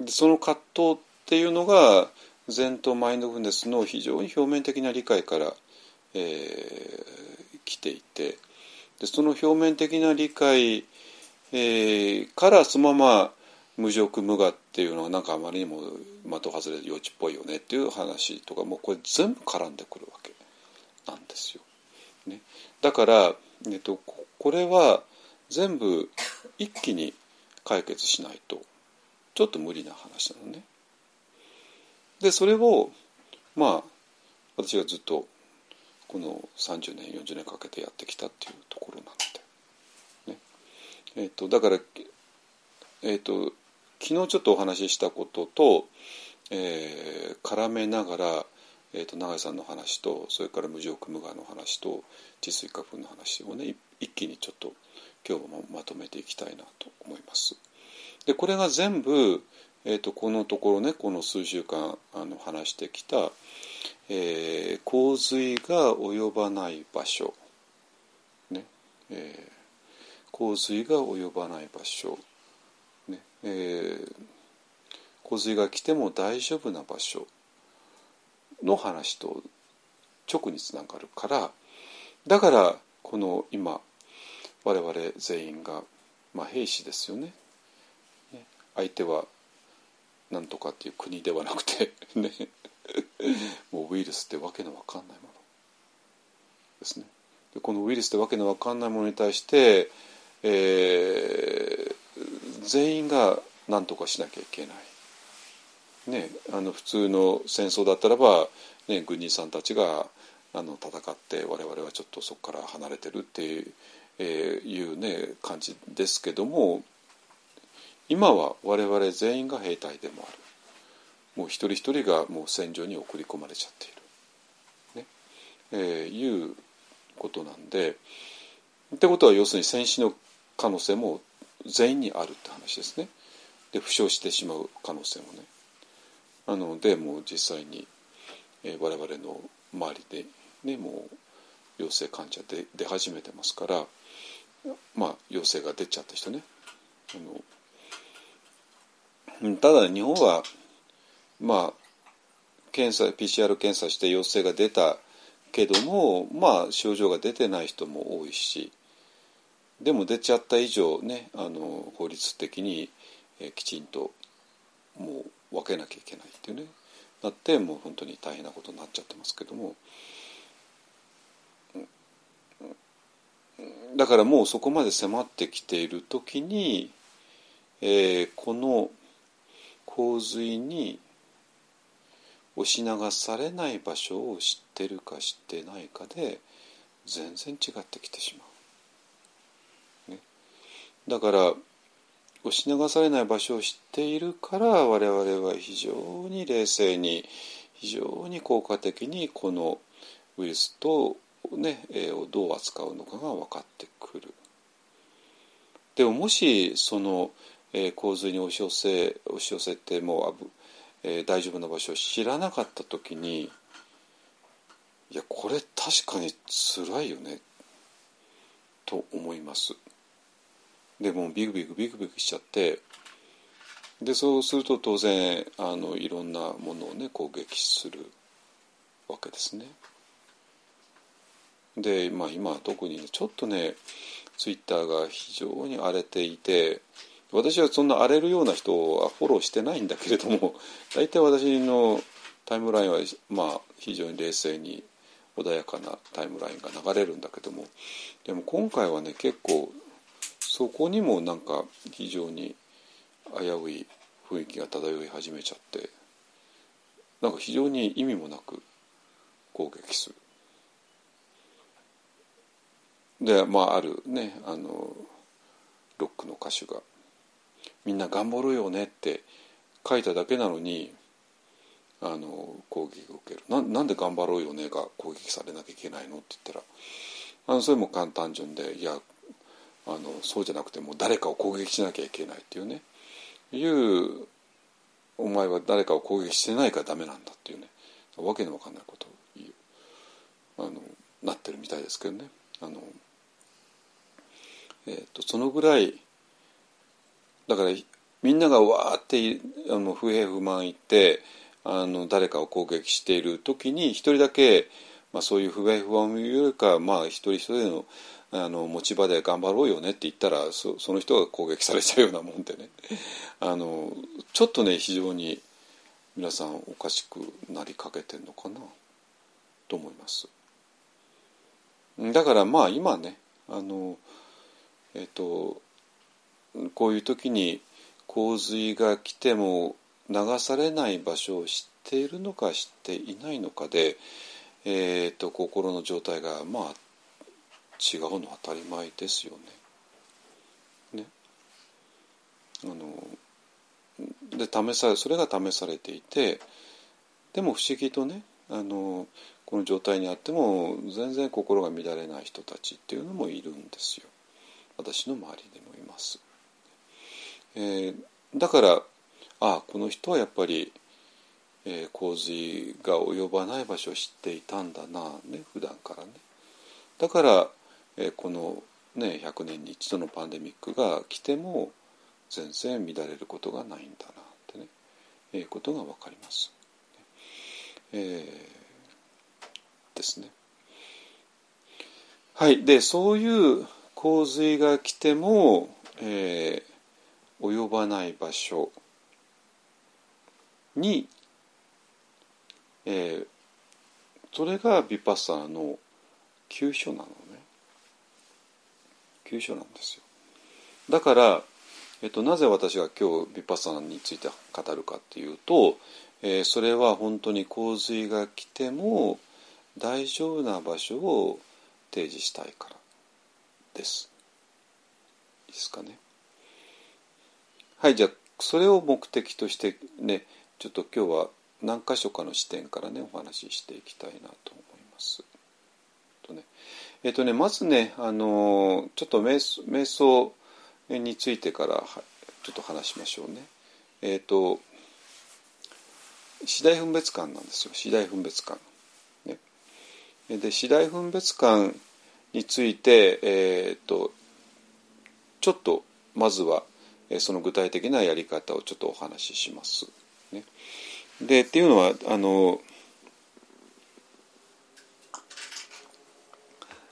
でその葛藤っていうのが禅とマインドフルネスの非常に表面的な理解から、えー、来ていてでその表面的な理解、えー、からそのまま無常無我っていうのはなんかあまりにも的外れ幼稚っぽいよねっていう話とかもうこれ全部絡んでくるわけなんですよ。ね、だから、えっと、これは全部一気に解決しないとちょっと無理な話なのね。でそれをまあ私がずっとこの30年40年かけてやってきたっていうところなので、ねえっと、だから、えっと、昨日ちょっとお話ししたことと、えー、絡めながら、えーと、永井さんの話とそれから無常無我の話と治水化風の話をね一気にちょっと今日もまとめていきたいなと思います。でこれが全部、えーと、このところねこの数週間あの話してきた、えー、洪水が及ばない場所、ねえー、洪水が及ばない場所。えー、洪水が来ても大丈夫な場所。の話と直につながるからだからこの今我々全員が、まあ、兵士ですよね。相手は何とかっていう国ではなくて ねもうウイルスってわけのわかんないものですね。でこのウイルスってわけのわかんないものに対して、えー、全員が何とかしなきゃいけない。ね、あの普通の戦争だったらば、ね、軍人さんたちがあの戦って我々はちょっとそこから離れてるっていう,、えー、いうね感じですけども今は我々全員が兵隊でもあるもう一人一人がもう戦場に送り込まれちゃっている、ねえー、いうことなんでってことは要するに戦死の可能性も全員にあるって話ですね。で負傷してしまう可能性もね。なのでもう実際に、えー、我々の周りで、ね、もう陽性患者で出始めてますからまあ陽性が出ちゃった人ね。あのただ日本はまあ検査 PCR 検査して陽性が出たけどもまあ症状が出てない人も多いしでも出ちゃった以上ねあの法律的に、えー、きちんともう分けなきゃいけないっていうね。なってもう本当に大変なことになっちゃってますけども。だからもうそこまで迫ってきている時に、えー、この洪水に押し流されない場所を知ってるか知ってないかで全然違ってきてしまう。ね、だから押し流されない場所を知っているから我々は非常に冷静に非常に効果的にこのウイルスと、ね、えをどう扱うのかが分かってくる。でももしその、えー、洪水に押し寄せ押し寄せてもう、えー、大丈夫な場所を知らなかった時にいやこれ確かに辛いよねと思います。でもビクビクビクビクしちゃってでそうすると当然あのいろんなものをね攻撃するわけですね。で、まあ、今特に、ね、ちょっとねツイッターが非常に荒れていて私はそんな荒れるような人はフォローしてないんだけれども 大体私のタイムラインは、まあ、非常に冷静に穏やかなタイムラインが流れるんだけどもでも今回はね結構そこにもなんか非常に危うい雰囲気が漂い始めちゃってなんか非常に意味もなく攻撃する。でまああるねあのロックの歌手が「みんな頑張ろうよね」って書いただけなのにあの攻撃を受けるななんで「頑張ろうよね」が攻撃されなきゃいけないのって言ったらあのそれも簡単純でいやあのそうじゃなくてもう誰かを攻撃しなきゃいけないっていうねいうお前は誰かを攻撃してないからダメなんだっていうねわけのわかんないことを言うあのなってるみたいですけどね。あのえーと、そのぐらいだからみんながわーってあの不平不満言ってあの誰かを攻撃している時に一人だけ、まあ、そういう不平不満よりか、まあ、一人一人のあの持ち場で頑張ろうよねって言ったらその人が攻撃されちゃうようなもんでね あのちょっとね非常に皆さんおかしくなりかけてるのかなと思います。だからまあ今ねあのえっとこういう時に洪水が来ても流されない場所を知っているのか知っていないのかで、えーと、心の状態がまあ違うの当たり前ですよね。ねあので試されそれが試されていてでも不思議とねあのこの状態にあっても全然心が乱れない人たちっていうのもいるんですよ。私の周りでもいます。えー、だからああこの人はやっぱり、えー、洪水が及ばない場所を知っていたんだなね普段からね。だから、えー、この、ね、100年に一度のパンデミックが来ても全然乱れることがないんだなってね、えー、ことが分かります。えー、ですね。はい、でそういう洪水が来ても、えー、及ばない場所に、えー、それがビパッサーの急所なの急所なんですよだから、えっと、なぜ私が今日ビパッサーについて語るかっていうと、えー、それは本当に洪水が来ても大丈夫な場所を提示したいからです。いいですかね？はいじゃあそれを目的としてねちょっと今日は何箇所かの視点からねお話ししていきたいなと思います。えっ、とねまずねあのちょっと瞑想瞑想についてからちょっと話しましょうね。えっ、と次第分別感なんですよ次第分別感。ね、で次第分別感について、えーと、ちょっとまずはその具体的なやり方をちょっとお話しします。ね、でっていうのはあの、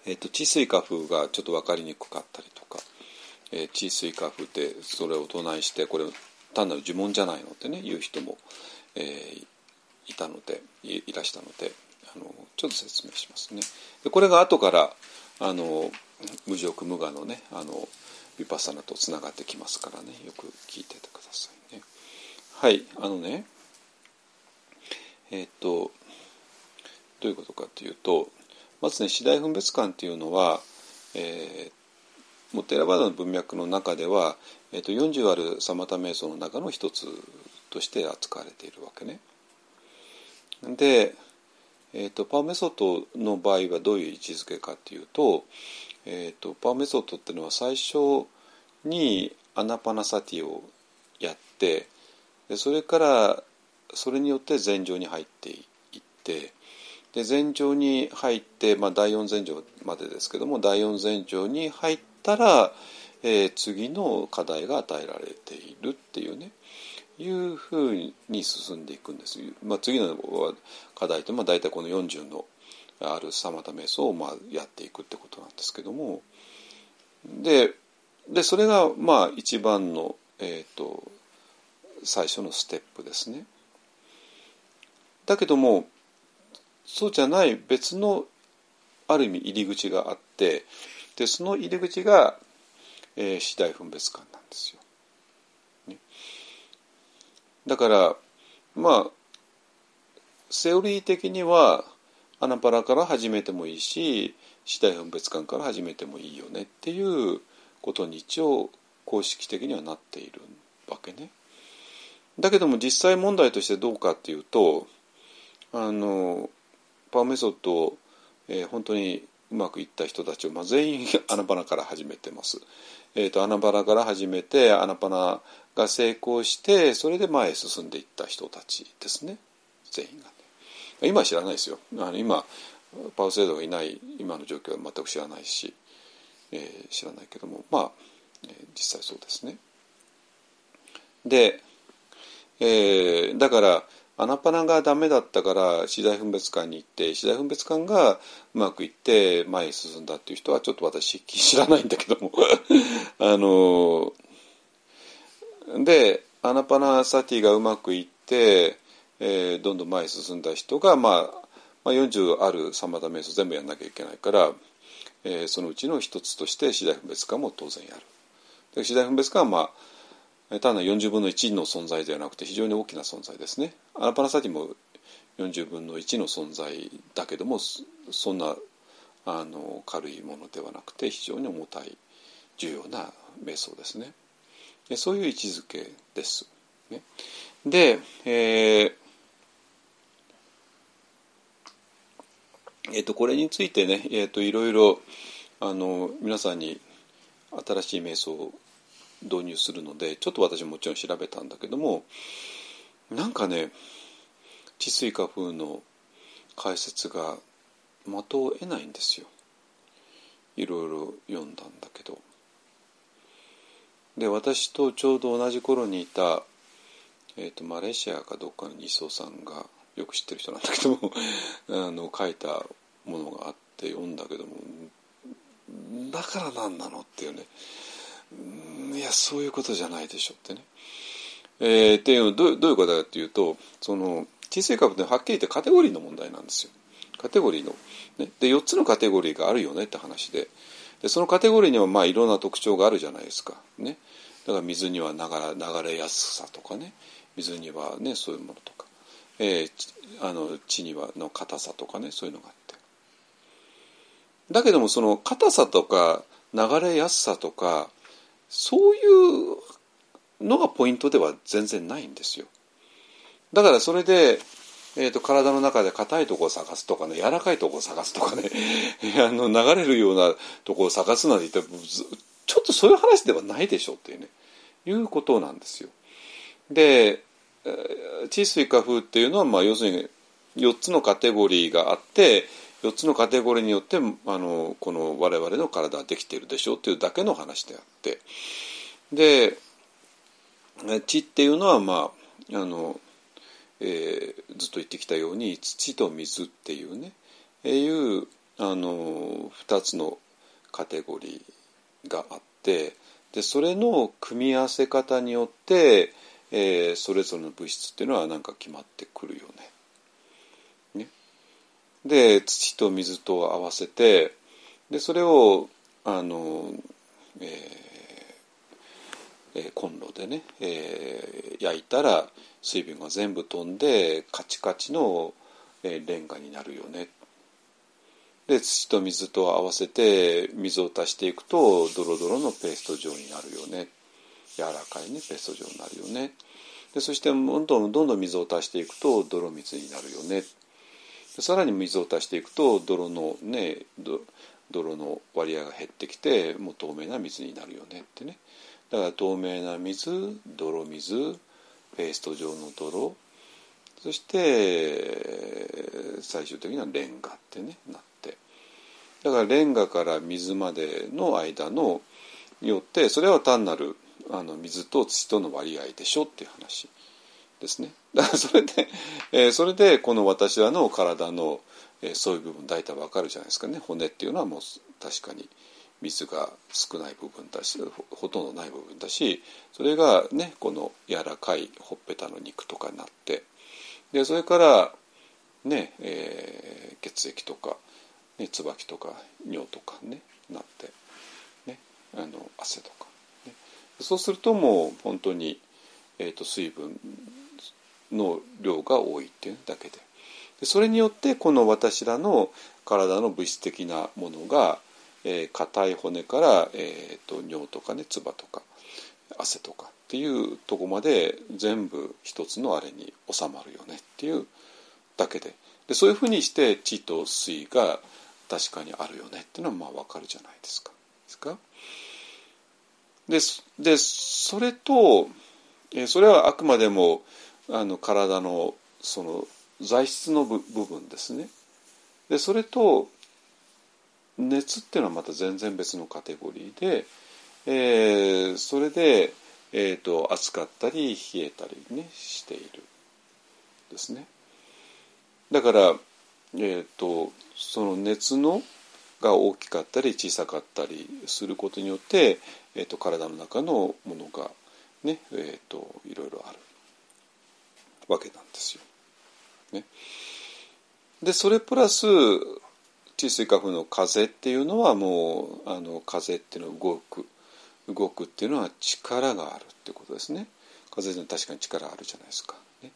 えーと、治水化風がちょっと分かりにくかったりとか、えー、治水化風ってそれを唱えしてこれ単なる呪文じゃないのってね言う人も、えー、いたのでいらしたのであのちょっと説明しますね。でこれが後からあの無常無我のねあのヴィパサナとつながってきますからねよく聞いててくださいね。はいあのねえっ、とどういうことかというとまずね四大分別観っていうのは、えー、もうテラバダの文脈の中では、えーと、40あるサマタ瞑想の中の一つとして扱われているわけね。で、えーと、パオメソッドの場合はどういう位置づけかっていうと,、えーと、パオメソッドっていうのは最初に Anapanasati をやってでそれからそれによって禅情に入っていってで禅情に入って、まあ、第四禅情までですけども第四禅情に入ったら、えー、次の課題が与えられているっていうねいうふうに進んでいくんです。まあ、次の課題って、まあ、大体この40のあるサマタ瞑想をまあやっていくってことなんですけどもででそれがまあ一番の、えーと最初のステップですね。だけどもそうじゃない別のある意味入り口があってでその入り口が、えー、次第分別感なんですよ。ね、だからまあセオリー的にはアナパラから始めてもいいし次第分別感から始めてもいいよねっていうことに一応公式的にはなっているわけね。だけども実際問題としてどうかっていうとあのパワーメソッドを、えー、本当にうまくいった人たちを、まあ、全員 アナパナから始めてます。えーと、アナパナから始めてアナパナが成功してそれで前へ進んでいった人たちですね全員がね。今は知らないですよ。あの今パワー制度がいない今の状況は全く知らないし、えー、知らないけどもまあ、えー、実際そうですね。で、えー、だからアナパナがダメだったから次第分別館に行って次第分別館がうまくいって前に進んだっていう人はちょっと私知らないんだけども あのでアナパナサティがうまくいって、えー、どんどん前に進んだ人が、まあ、まあ40あるサマタ瞑想全部やんなきゃいけないから、えー、そのうちの一つとして四大分別観も当然やる。で四大分別観はまあ単なる40分の1の存在ではなくて非常に大きな存在ですね。アナパナサティも40分の1の存在だけどもそんなあの軽いものではなくて非常に重たい重要な瞑想ですね。でそういう位置づけです。ね、で、えーえー、とこれについてね、えー、といろいろあの皆さんに新しい瞑想導入するのでちょっと私もちろん調べたんだけどもなんかね治水化風の解説が的を得ないんですよ。いろいろ読んだんだけど。で私とちょうど同じ頃にいた、えーと、マレーシアかどっかの二層さんがよく知ってる人なんだけども あの書いたものがあって読んだけどもだから何なのっていうね。いやそういうことじゃないでしょってね。えー、っていうのはどどういうことかっていうとその小さい株ってはっきり言ってカテゴリーの問題なんですよ。カテゴリーの。ね、で4つのカテゴリーがあるよねって話ででそのカテゴリーにはまあいろんな特徴があるじゃないですか。ね、だから水には流流れやすさとかね水にはねそういうものとか、えー、あの地にはの硬さとかねそういうのがあって。だけどもその硬さとか流れやすさとかそういうのがポイントでは全然ないんですよ。だからそれで、えーと、体の中で硬いとこを探すとかね柔らかいとこを探すとかね あの流れるようなとこを探すなんて言ったらちょっとそういう話ではないでしょうっていうねいうことなんですよ。で地水化風っていうのは、まあ、要するに4つのカテゴリーがあって4つのカテゴリーによってあのこの我々の体はできているでしょう。というだけの話であって。で地っていうのはまああの、えー、ずっと言ってきたように土と水っていうね、いうあの2つのカテゴリーがあって。でそれの組み合わせ方によって、えー、それぞれの物質っていうのはなんか決まってくるよね。で土と水と合わせてでそれをあの、ええー、コンロでね、えー、焼いたら水分が全部飛んでカチカチの、えー、レンガになるよね。で土と水と合わせて水を足していくとドロドロのペースト状になるよね。柔らかいねペースト状になるよね。でそしてどんどんどんどん水を足していくと泥水になるよね。さらに水を足していくと泥のね泥の割合が減ってきてもう透明な水になるよねってね。だから透明な水泥水ペースト状の泥そして最終的にはレンガってねなって。だからレンガから水までの間のによってそれは単なるあの水と土との割合でしょっていう話。ですね。だからそれで、えー、それでこの私らの体の、えー、そういう部分大体わかるじゃないですかね骨っていうのはもう確かに水が少ない部分だしほとんどない部分だしそれがねこの柔らかいほっぺたの肉とかになってでそれからね、えー、血液とか、ね、椿とか尿とかねなって、ね、あの汗とか、ね、そうするともう本当に、えーと、水分の量が多いっていうだけで。でそれによってこの私らの体の物質的なものがえー、硬い骨から、えーと、尿とかね唾とか汗とかっていうとこまで全部一つのあれに収まるよねっていうだけで。でそういうふうにして地と水が確かにあるよねっていうのはまあ分かるじゃないですか。ですか？ででそれと、えー、それはあくまでもあの体のその材質の部分ですね。でそれと熱っていうのはまた全然別のカテゴリーで、えー、それで、えーと、暑かったり冷えたりねしているですね。だから、えーと、その熱のが大きかったり小さかったりすることによって、えーと、体の中のものがね、えー、といろいろあるわけなんですよ。ね、でそれプラス地水化風の風っていうのはもうあの風っていうのは動く。動くっていうのは力があるってことですね。風って確かに力あるじゃないですか、ね、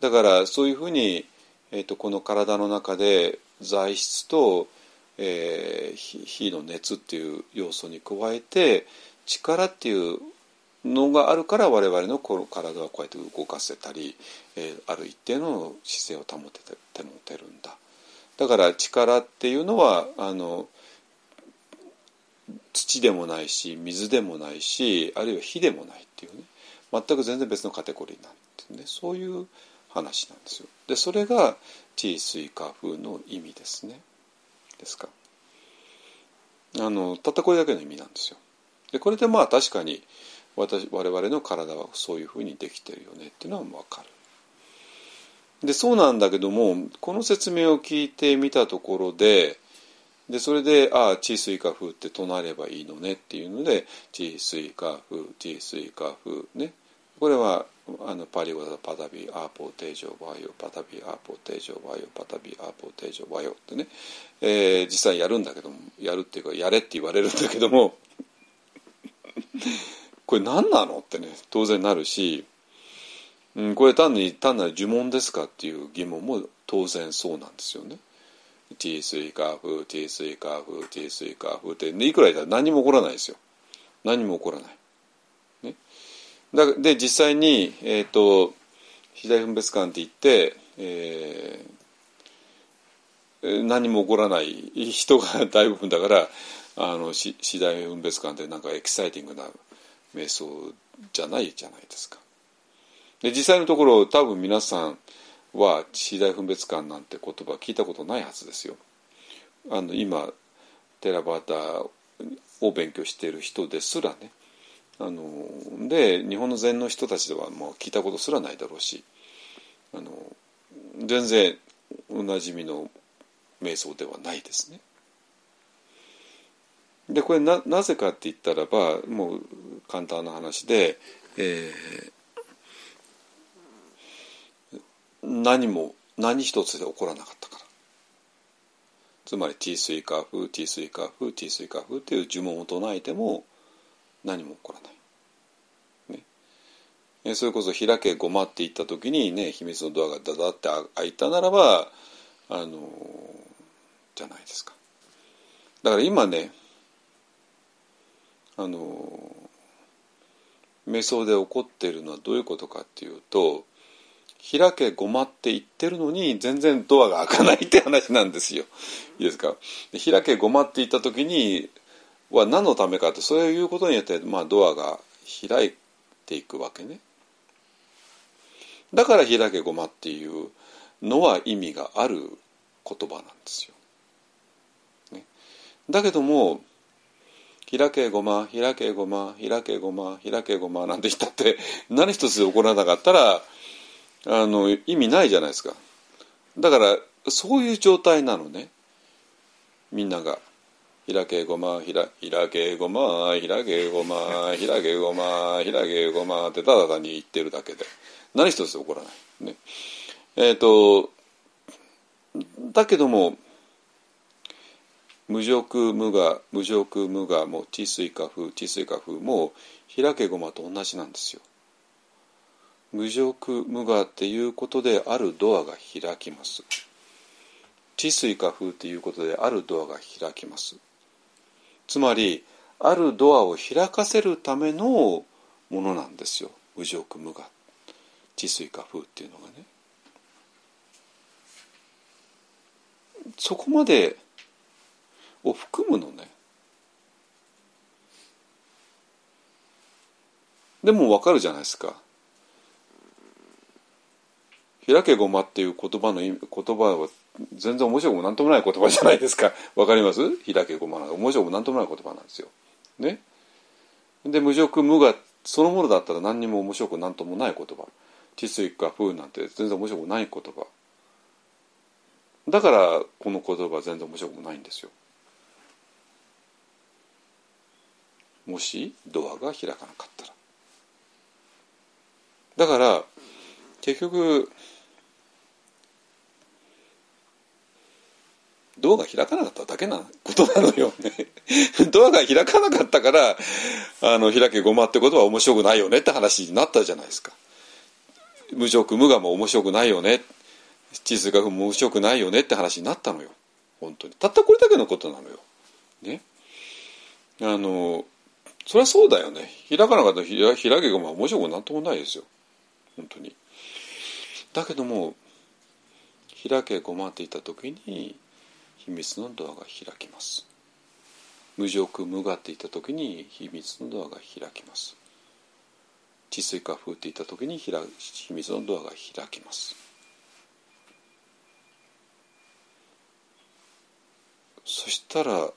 だからそういうふうに、えーと、この体の中で材質と、えー、火の熱っていう要素に加えて力っていうのがあるから我々のこの体はこうやって動かせたり、えー、ある一定の姿勢を保てて保てるんだだから力っていうのはあの土でもないし水でもないしあるいは火でもないっていうね全く全然別のカテゴリーなんてねそういう話なんですよ。でそれが地水化風の意味ですね。ですか。あのたったこれだけの意味なんですよ。でこれでまあ確かに私我々の体はそういうふうにできてるよねっていうのは分かる。でそうなんだけどもこの説明を聞いてみたところででそれで「ああ地水化風」って唱えればいいのねっていうので「地水化風地水化風」ね。これはあのパリ語だとパタビアーポーテージョバイオパタビアーポーテージョバイオパタビアーポーテージョバイオってね、えー、実際やるんだけどもやるっていうかやれって言われるんだけども。これ何なの？ってね当然なるしうん、これ単に単なる呪文ですかっていう疑問も当然そうなんですよね。T 水化風 T 水化風 T 水化風っていくら言ったら何も起こらないですよ。何も起こらない。ね、だで実際に、えーと、肥大分別感って言って、えー、何も起こらない人が大部分だからあの次第分別感ってなんかエキサイティングな瞑想じゃないじゃないですか。で実際のところ多分皆さんは次第分別感なんて言葉聞いたことないはずですよ。あの今テラバーターを勉強している人ですらねあので日本の禅の人たちではもう聞いたことすらないだろうしあの全然おなじみの瞑想ではないですね。でこれななぜかって言ったらばもう簡単な話で、えー、何も何一つで起こらなかったから。つまり T 水化風 T 水化風 T 水化風っていう呪文を唱えても何も起こらない。えそれこそ開けごまって言った時にね秘密のドアがダダって開いたならばあのじゃないですか。だから今ねあの瞑想で起こっているのはどういうことかっていうと開けごまって言ってるのに全然ドアが開かないって話なんですよ。いいですか？開けごまって言った時には何のためかってそういうことによって、まあ、ドアが開いていくわけね。だから開けごまっていうのは意味がある言葉なんですよ。ね、だけども開けごま開けごま開けごま開けごまなんて言ったって何一つ起こらなかったらあの意味ないじゃないですか。だからそういう状態なのね。みんなが。開けごま開けごま開けごま開けごま開けごまってただ単に言ってるだけで。何一つ起こらない。ね。えっ、ー、とだけども無辱無我無辱無我も治水化風治水化風も開けごまと同じなんですよ。無辱無我っていうことであるドアが開きます。治水化風っていうことであるドアが開きます。つまりあるドアを開かせるためのものなんですよ。無辱無我。治水化風っていうのがね。そこまでを含むのね。でもわかるじゃないですか。開けごまっていう言葉の言葉は全然面白くも何ともない言葉じゃないですか。わかります？開けごまなん面白くも何ともない言葉なんですよ。ね？で無辱無我そのものだったら何にも面白く何ともない言葉。治水か風なんて全然面白くない言葉。だからこの言葉は全然面白くもないんですよ。もしドアが開かなかったら。だから結局ドアが開かなかっただけなことなのよね。ドアが開かなかったからあの開けごまってことは面白くないよねって話になったじゃないですか。無職無我も面白くないよね。地図学も面白くないよねって話になったのよ。本当に。たったこれだけのことなのよ。ね。あのそりゃそうだよね。開かなかったら開けごま面白くなんともないですよ。本当に。だけども開けごまっていた時に秘密のドアが開きます。無辱無我って言った時に秘密のドアが開きます。治水化風って言った時に秘密のドアが開きます。そしたら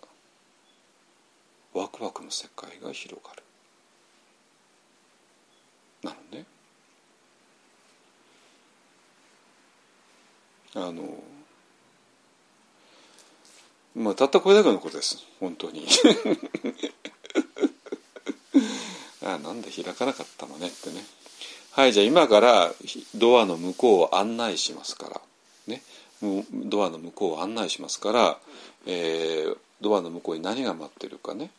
ワクワクの世界が広がる。なのね。あのまあたったこれだけのことです。本当に。あなんで開かなかったのねってね。はいじゃあ今からドアの向こうを案内しますから。ね。ドアの向こうを案内しますから、えー、ドアの向こうに何が待ってるかね。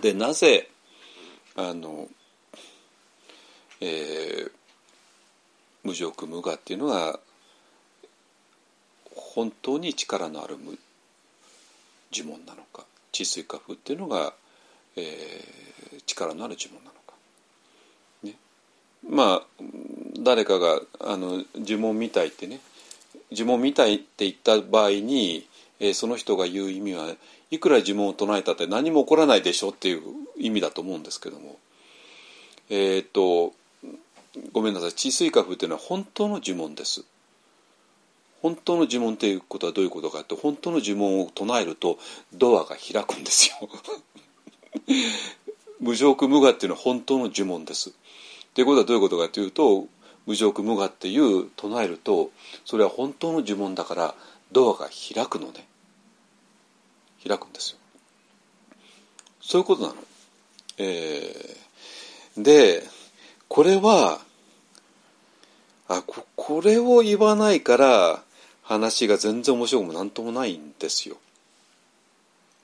でなぜあの、えー、無辱無我っていうのが本当に力のある呪文なのか治水化風っていうのが、えー、力のある呪文なのか。ね、まあ誰かがあの呪文みたいってね呪文みたいって言った場合に、えー、その人が言う意味はいくら呪文を唱えたって何も起こらないでしょっていう意味だと思うんですけどもえっ、とごめんなさい治水化風っていうのは本当の呪文です。本当の呪文っていうことはどういうことかって本当の呪文を唱えるとドアが開くんですよ 無常無我っていうのは本当の呪文です。ということはどういうことかというと無常無我っていう唱えるとそれは本当の呪文だからドアが開くのね開くんですよ。そういうことなの。えー、でこれはあここれを言わないから話が全然面白くも何ともないんですよ。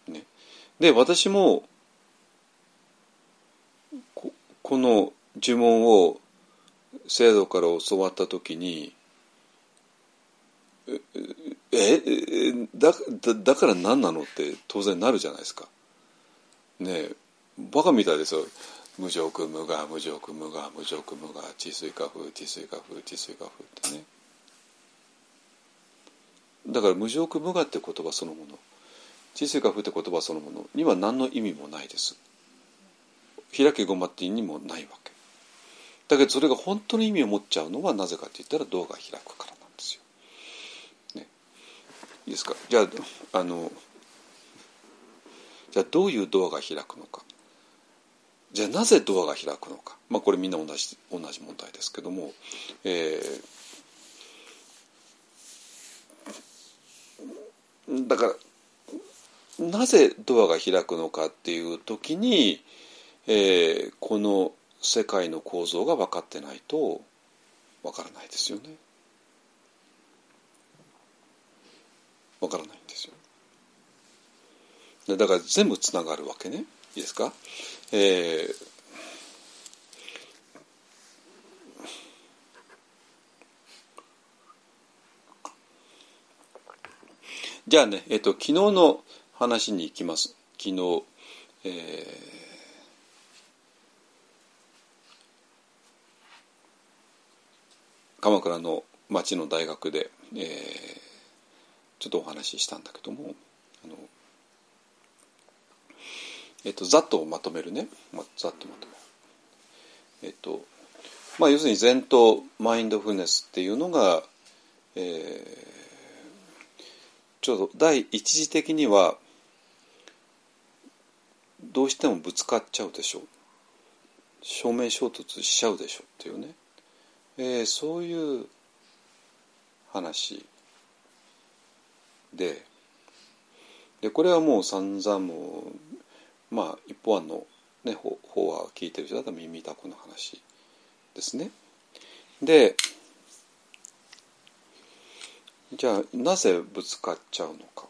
ね、で私もこの呪文を生徒から教わった時にえだだだから何なのって当然なるじゃないですか。ねえバカみたいですよ。無常無我無常無我無常無我治水化風治水化風治水化風ってね。だから無常無我って言葉そのもの治水化風って言葉そのものには何の意味もないです。開けごまって意味もないわけ。だけどそれが本当の意味を持っちゃうのはなぜかって言ったら動画開くから。いですか？じゃああのじゃあどういうドアが開くのか？じゃあなぜドアが開くのか、まあ、これみんな同じ同じ問題ですけども、えー、だからなぜドアが開くのかっていう時に、えー、この世界の構造が分かってないと分からないですよね。分からないんですよ。だから全部つながるわけね。いいですか、えー、じゃあね、えっ、と、昨日の話に行きます。昨日、えー鎌倉の町の大学で、えー、ちょっとお話ししたんだけどもあの、えっと、ざっとまとめるね、ま、ざっとまとめる。えっとまあ、要するに禅とマインドフルネスっていうのが、えー、ちょうど第一次的にはどうしてもぶつかっちゃうでしょう。正面衝突しちゃうでしょうっていうね。えー、そういう話。ででこれはもう散々もうまあ一方案の、ね、方方は聞いてる人だったら耳たこの話ですね。でじゃあなぜぶつかっちゃうのか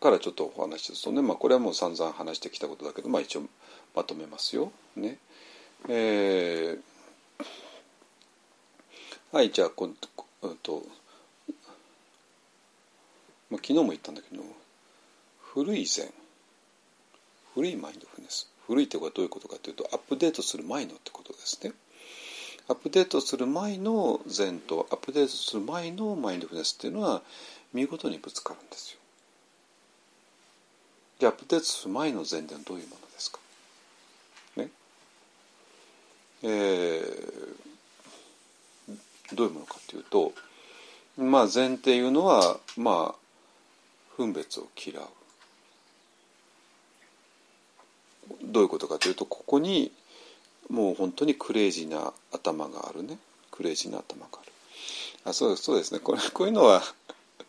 からちょっとお話しすとね、まあ、これはもう散々話してきたことだけど、まあ、一応まとめますよ。ね。えー、はいじゃあこ、うんとまあ、昨日も言ったんだけど古い禅古いマインドフルネス古いってことはどういうことかというとアップデートする前のってことですね。アップデートする前の禅とアップデートする前のマインドフルネスっていうのは見事にぶつかるんですよ。じゃあアップデートする前の禅ってはどういうものですか？ね。えー、どういうものかというとまあ禅っていうのはまあ分別を嫌う。どういうことかというとここにもう本当にクレイジーな頭があるね。クレイジーな頭がある。あそうそうですね。これこういうのは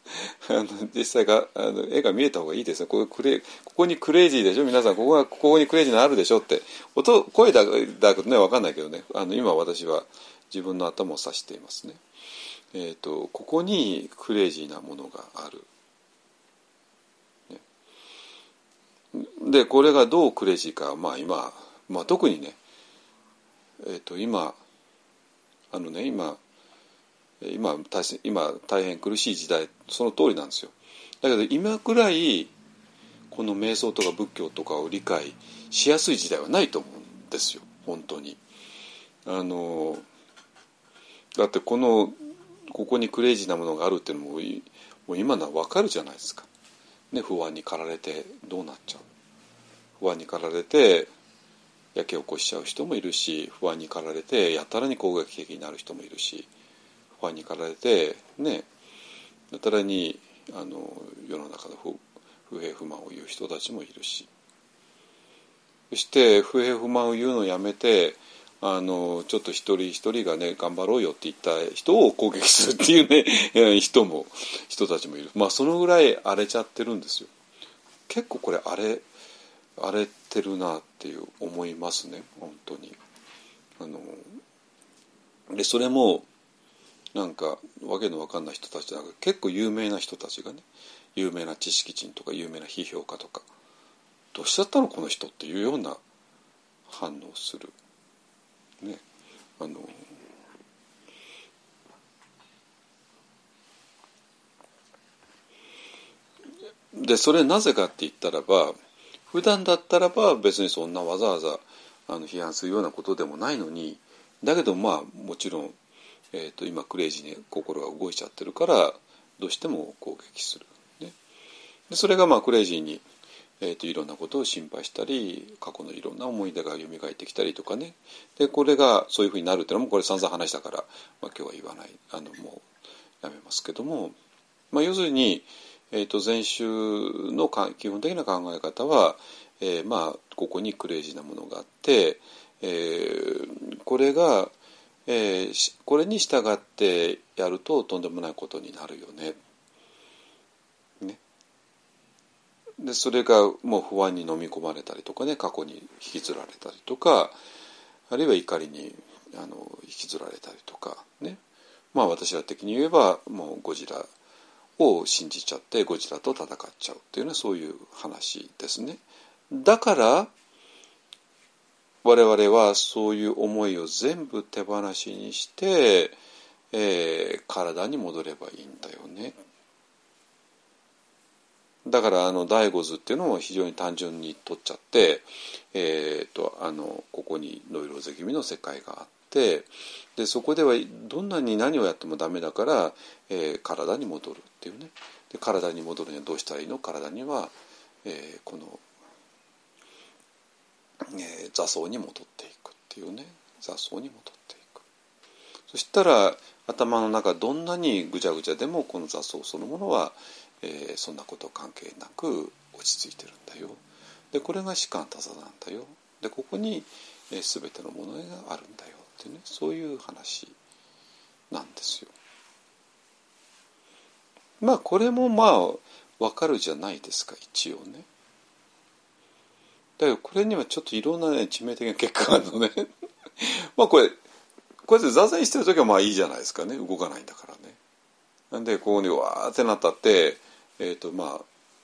あの実際があの絵が見えた方がいいですねこクレここにクレイジーでしょ？皆さんここがここにクレイジーなあるでしょって。音声だだとね分かんないけどね。あの今私は自分の頭を指していますね。えーと、ここにクレイジーなものがある。でこれがどうクレイジーか、まあ今、まあ、特にね、えーと今あのね今今大今大変苦しい時代その通りなんですよ。だけど今ぐらいこの瞑想とか仏教とかを理解しやすい時代はないと思うんですよ。本当に。あのだってこのここにクレイジーなものがあるっていうのももう今のは分かるじゃないですか、ね、不安に駆られてどうなっちゃう。不安に駆られてやけ起こしちゃう人もいるし不安に駆られてやたらに攻撃的になる人もいるしファンに駆られてねやたらにあの世の中の不平不満を言う人たちもいるし。そして不平不満を言うのをやめてあのちょっと一人一人がね頑張ろうよって言った人を攻撃するっていうね 人も人たちもいる。まあそのぐらい荒れちゃってるんですよ。結構これ荒れ荒れてるなっていう思いますね本当にあのでそれもなんかわけのわかんない人たちだけ結構有名な人たちがね有名な知識人とか有名な批評家とかどうしちゃったのこの人っていうような反応する。ね、あのでそれなぜかって言ったらば普段だったらば別にそんなわざわざあの批判するようなことでもないのにだけどまあもちろん、えーと、今クレイジーに心が動いちゃってるからどうしても攻撃する。ね、でそれがまあクレイジーに、えーと、いろんなことを心配したり過去のいろんな思い出が蘇ってきたりとかね。でこれがそういうふうになるっていうのもこれ散々話したから、まあ、今日は言わない。あのもうやめますけども、まあ、要するに、えーと、禅宗の基本的な考え方は、えー、まあここにクレイジーなものがあって、えー、これが、えー、これに従ってやるととんでもないことになるよね。ねでそれがもう不安に飲み込まれたりとかね過去に引きずられたりとかあるいは怒りにあの引きずられたりとかねまあ私ら的に言えばもうゴジラを信じちゃってゴジラと戦っちゃうっていうのはそういう話ですね。だから我々はそういう思いを全部手放しにして、えー、体に戻ればいいんだよね。だからあの第五図っていうのも非常に単純に取っちゃって、えーと、あのここにノイローゼ気味の世界があってでそこではどんなに何をやってもダメだから、えー、体に戻るっていうね。で体に戻るにはどうしたらいいの？体には、えー、このえー、座層に戻っていくっていうね。座層に戻っていく。そしたら頭の中どんなにぐちゃぐちゃでもこの座層そのものは、えー、そんなこと関係なく落ち着いてるんだよ。でこれが士官多座なんだよ。でここに、えー、全てのものがあるんだよ。ってねそういう話なんですよ。まあこれもまあわかるじゃないですか一応ね。だけどこれにはちょっといろんなね致命的な結果があるのね まあこれこうやって座禅してる時はまあいいじゃないですかね動かないんだからねなんでここにわーってなったってえっ、ー、とまあ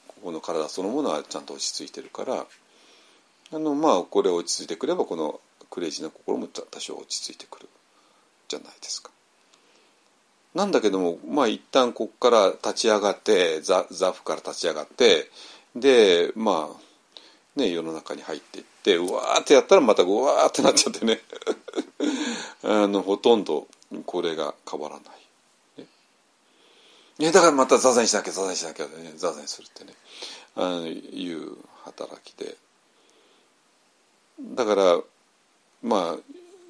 ここの体そのものはちゃんと落ち着いてるからあのまあこれ落ち着いてくればこのクレイジーな心も多少落ち着いてくるじゃないですか。なんだけどもまあ一旦ここから立ち上がって座座布から立ち上がってでまあね、世の中に入っていってうわーってやったらまたうわーってなっちゃってね あのほとんどこれが変わらない。ね、だからまた座禅しなきゃ座禅しなきゃね座禅するってねあのいう働きでだからまあ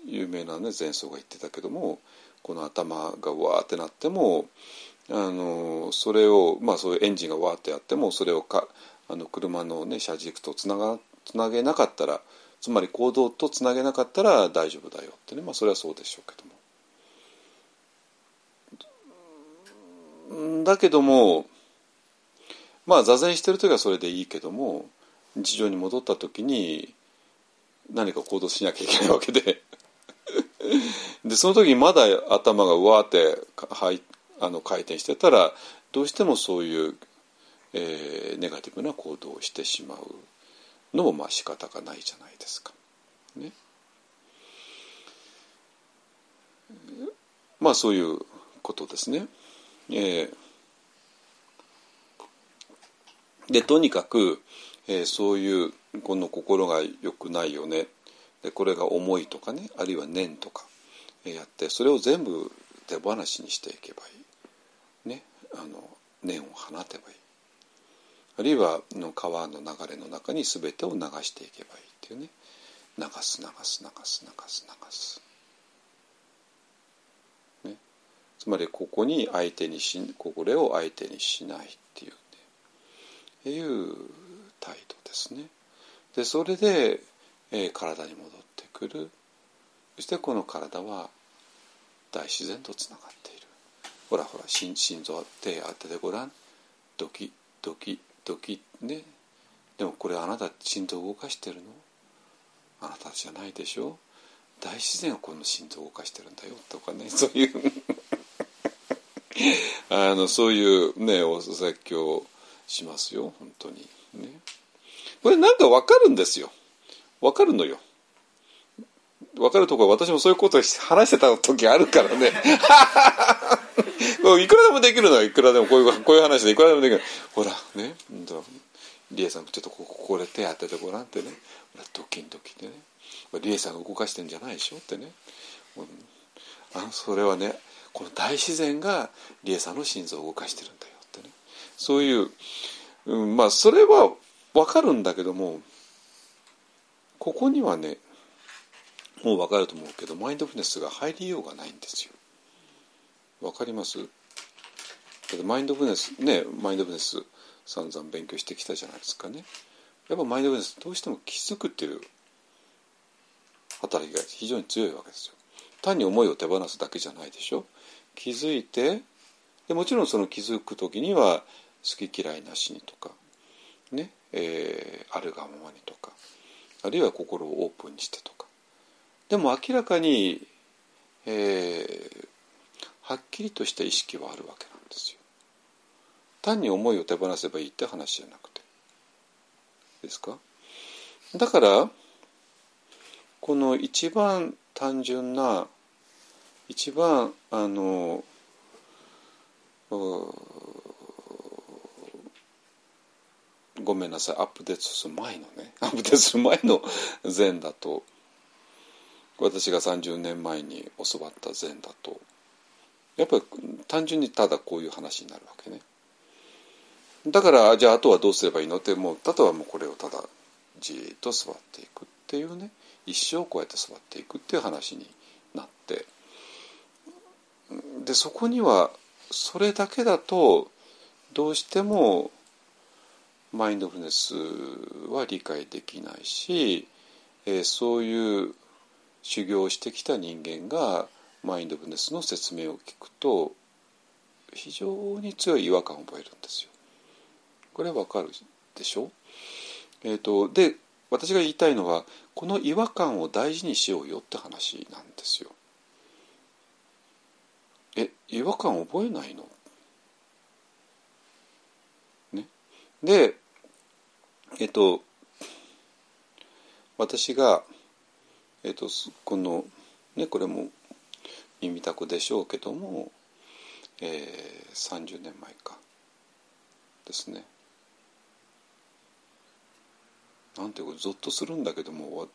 有名なね前奏が言ってたけどもこの頭がわーってなってもあのそれをまあそういうエンジンがわーってやってもそれをかあの車の、ね、車軸とつながつなげなかったらつまり行動とつなげなかったら大丈夫だよってね、まあ、それはそうでしょうけども。だけどもまあ座禅してる時はそれでいいけども日常に戻った時に何か行動しなきゃいけないわけで でその時にまだ頭がうわーってはいあの回転してたらどうしてもそういうえー、ネガティブな行動をしてしまうのもまあ仕方がないじゃないですか。ね、まあそういうことですね。えー、でとにかく、えー、そういうこの心が良くないよねでこれが重いとかねあるいは念とか、やってそれを全部手放しにしていけばいい。ね、あの念を放てばいい。あるいはの川の流れの中に全てを流していけばいいっていうね流す流す流す流す流す。ね、つまりここに相手にしこれを相手にしないっていうねいう態度ですね。でそれで、えー、体に戻ってくる。そしてこの体は大自然とつながっている。ほらほら心心臓手当ててごらん。ドキドキ時ね。でもこれあなた心臓動かしてるの？あなたじゃないでしょ？大自然はこの心臓を動かしてるんだよ。とかね。そういう。あのそういうねお説教しますよ。本当に。ね。これなんかわかるんですよ。わかるのよ。分かるところ私もそういうこと話してた時あるからね。いくらでもできるのはいくらでもこういうこういう話でいくらでもできるほらね。リエさんちょっとこここで手当ててごらんってね。ドキンドキンでねリエさんが動かしてんじゃないでしょってね。あそれはねこの大自然がリエさんの心臓を動かしてるんだよってね。そういう、うん、まあそれは分かるんだけどもここにはねもう分かると思うけどマインドフルネスが入りようがないんですよ。わかります？だってマインドフルネスねマインドフルネス散々勉強してきたじゃないですかね。やっぱマインドフルネスどうしても気づくっていう働きが非常に強いわけですよ。単に思いを手放すだけじゃないでしょ。気づいてでもちろんその気づく時には好き嫌いなしにとかね、えー、あるがままにとかあるいは心をオープンにしてとか。でも明らかに、えー、はっきりとした意識はあるわけなんですよ。単に思いを手放せばいいって話じゃなくて。ですか？だからこの一番単純な一番あのごめんなさい。アップデートする前のね。アップデートする前の禅だと私が30年前に教わった禅だとやっぱり単純にただこういう話になるわけね。だからじゃああとはどうすればいいの？ってもうあとはもうこれをただじっと座っていくっていうね。一生こうやって座っていくっていう話になって。でそこにはそれだけだとどうしてもマインドフルネスは理解できないし、えー、そういう修行をしてきた人間がマインドフルネスの説明を聞くと非常に強い違和感を覚えるんですよ。これはわかるでしょ？えーと、で私が言いたいのはこの違和感を大事にしようよって話なんですよ。え違和感覚えないの？ね。でえっ、と私がえーと、このねこれも耳たくでしょうけども、えー、30年前か。ですね。なんていうかゾッとするんだけども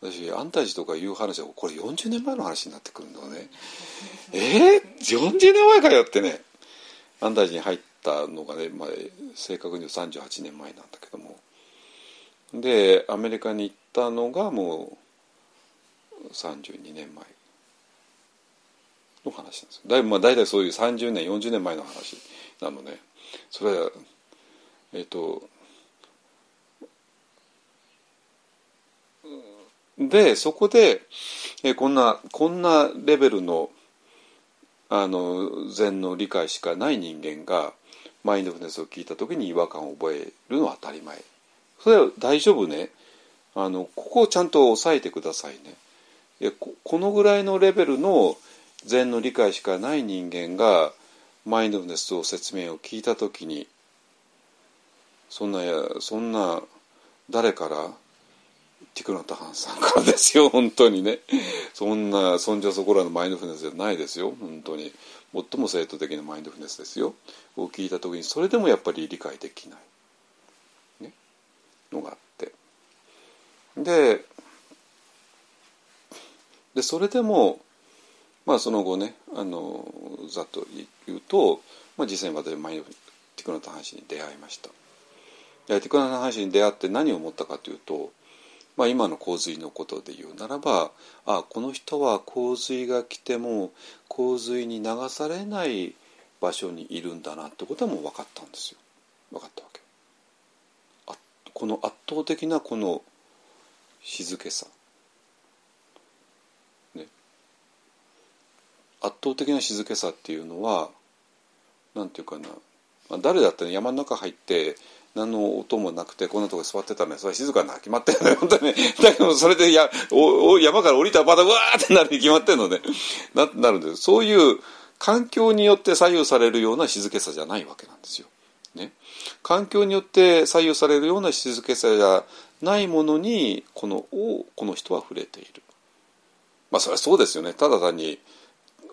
私安泰寺とかいう話はこれ40年前の話になってくるのね。えー、40年前かよってね。安泰寺に入ったのがね、まあ、正確に言う38年前なんだけども。でアメリカに行ったのがもう32年前。の話なんですだいぶまあ大体そういう30年40年前の話なのね。それはえっ、とでそこで、え、こんなこんなレベルのあの禅の理解しかない人間がマインドフルネスを聞いた時に違和感を覚えるのは当たり前。それは大丈夫ね。あのここをちゃんと押さえてくださいね。いやこのぐらいのレベルの禅の理解しかない人間がマインドフネスを説明を聞いた時にそんなそんな誰からティクナタハンさんからですよ 本当にね。そんなそんじょそこらのマインドフネスじゃないですよ本当に。最も正当的なマインドフネスですよ。を聞いた時にそれでもやっぱり理解できない、のがあって。ででそれでもまあその後ねあのざっと言うと、まあ、実際に私マインドティクナタ話に出会いました。ティクナタ話に出会って何を思ったかというと、まあ、今の洪水のことで言うならばあこの人は洪水が来ても洪水に流されない場所にいるんだなってことはもう分かったんですよ。分かったわけ。この圧倒的なこの静けさ。圧倒的な静けさっていうのは何て言うかな、まあ、誰だって山の中入って何の音もなくてこんなとこ座ってたらねそれは静かな決まってるのよ。本当にだけどそれでやお山から降りたらまたうわーってなるに決まってるのね。ななるんですそういう環境によって左右されるような静けさじゃないわけなんですよ。ね、環境によって左右されるような静けさじゃないものにこのこの人は触れている。まあそれはそうですよねただ単に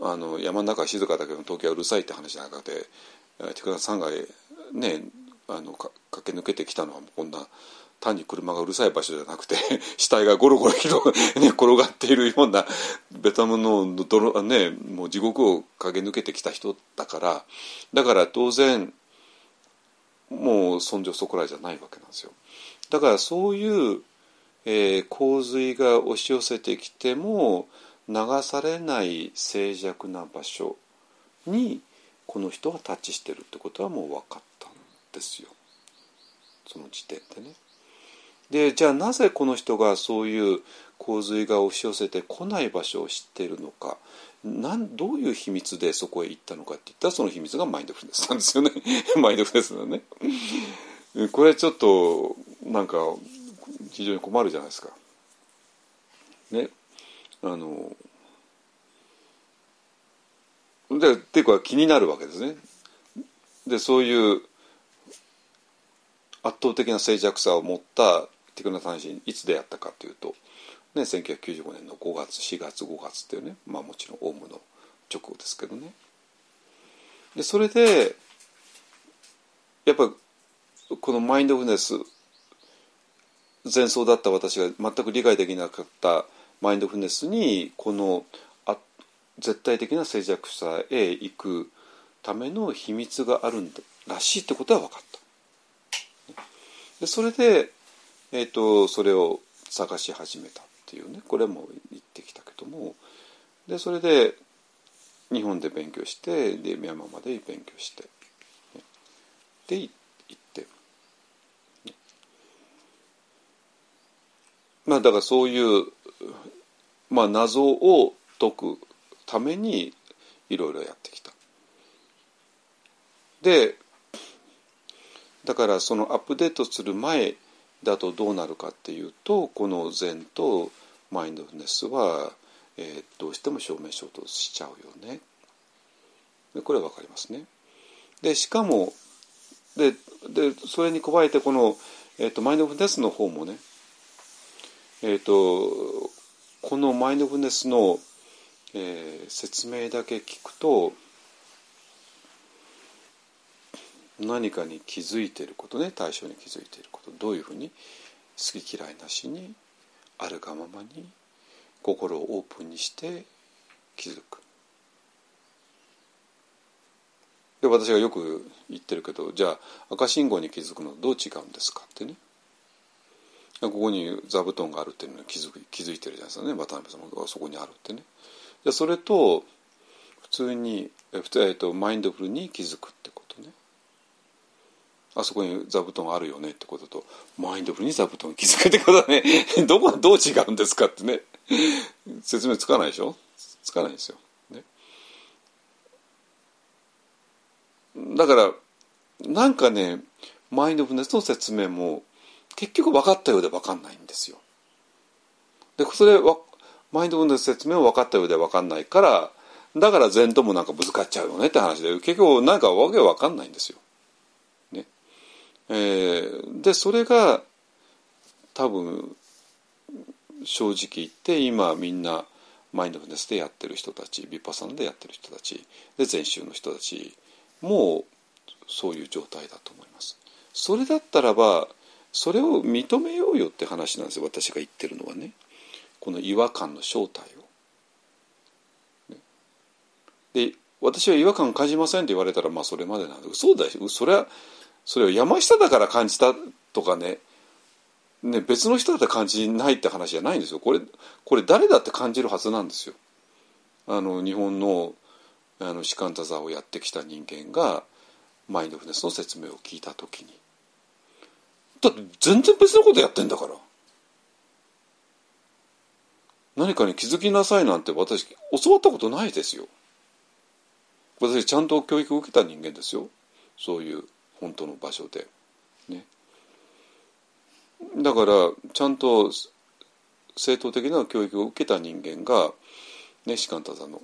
あの山の中は静かだけど東京はうるさいって話じゃなくて手倉さんがねあの駆け抜けてきたのはこんな単に車がうるさい場所じゃなくて 死体がゴロゴロ広、ね、転がっているようなベトナムの泥、ね、もう地獄を駆け抜けてきた人だからだから当然もうそんじょそこらじゃないわけなんですよ。だからそういう、えー、洪水が押し寄せてきても流されない静寂な場所にこの人はタッチしてるってことはもう分かったんですよその時点でね。でじゃあなぜこの人がそういう洪水が押し寄せてこない場所を知ってるのかなんどういう秘密でそこへ行ったのかって言ったらその秘密がマインドフルネスなんですよね マインドフルネスだね。これちょっとなんか非常に困るじゃないですか。ね。あのでっていうか気になるわけですね。でそういう圧倒的な静寂さを持ったティクナ・タンシンいつ出会ったかというと、ね、1995年の5月4月5月っていうね、まあ、もちろんオウムの直後ですけどね。でそれでやっぱこのマインドフルネス前奏だった私が全く理解できなかったマインドフルネスにこのあ絶対的な静寂さへ行くための秘密があるんだらしいってことは分かった。でそれで、えーと、それを探し始めたっていうねこれも言ってきたけどもでそれで日本で勉強してでミャンマーまで勉強して、ね、で行って、ね、まあだからそういうまあ、謎を解くためにいろいろやってきた。でだからそのアップデートする前だとどうなるかっていうとこの禅とマインドフネスは、えー、どうしても正面衝突しちゃうよね。でこれは分かりますね。でしかもででそれに加えてこの、えーと、マインドフネスの方もねえっ、ー、とこのマインドフネスの、えー、説明だけ聞くと何かに気づいていることね対象に気づいていることどういうふうに好き嫌いなしにあるがままに心をオープンにして気づく。で私がよく言ってるけどじゃあ赤信号に気づくのどう違うんですかってね。ここに座布団があるっていうのに気づ気づいてるじゃないですかね。渡辺様がそこにあるってね。でそれと普通にえ普通、えっと、マインドフルに気づくってあそこに座布団あるよねってこととマインドフルに座布団に気づくってことねどこがどう違うんですかってね。説明つかないでしょ？つかないですよ、ね、だからなんかねマインドフルネスの説明も結局分かったようで分かんないんですよ。でそれはマインドフルネス説明を分かったようで分かんないからだから禅ともなんかぶつかっちゃうよねって話で結局なんかわけ分かんないんですよ。えー、でそれが多分正直言って今みんなマインドフルネスでやってる人たちビッパサンでやってる人たちで禅宗の人たちもそういう状態だと思います。それだったらばそれを認めようよって話なんですよ私が言ってるのはねこの違和感の正体を。で私は違和感感じませんって言われたらまあそれまでなんで嘘だしそれはそれを山下だから感じたとかねね別の人だって感じないって話じゃないんですよ。これこれ誰だって感じるはずなんですよ。あの日本のあの士官座座をやってきた人間がマインドフネスの説明を聞いた時に。だって全然別のことやってんだから。何かに気づきなさいなんて私教わったことないですよ。私ちゃんと教育を受けた人間ですよ。そういう本当の場所で。ね。だからちゃんと正当的な教育を受けた人間がね士官多座の。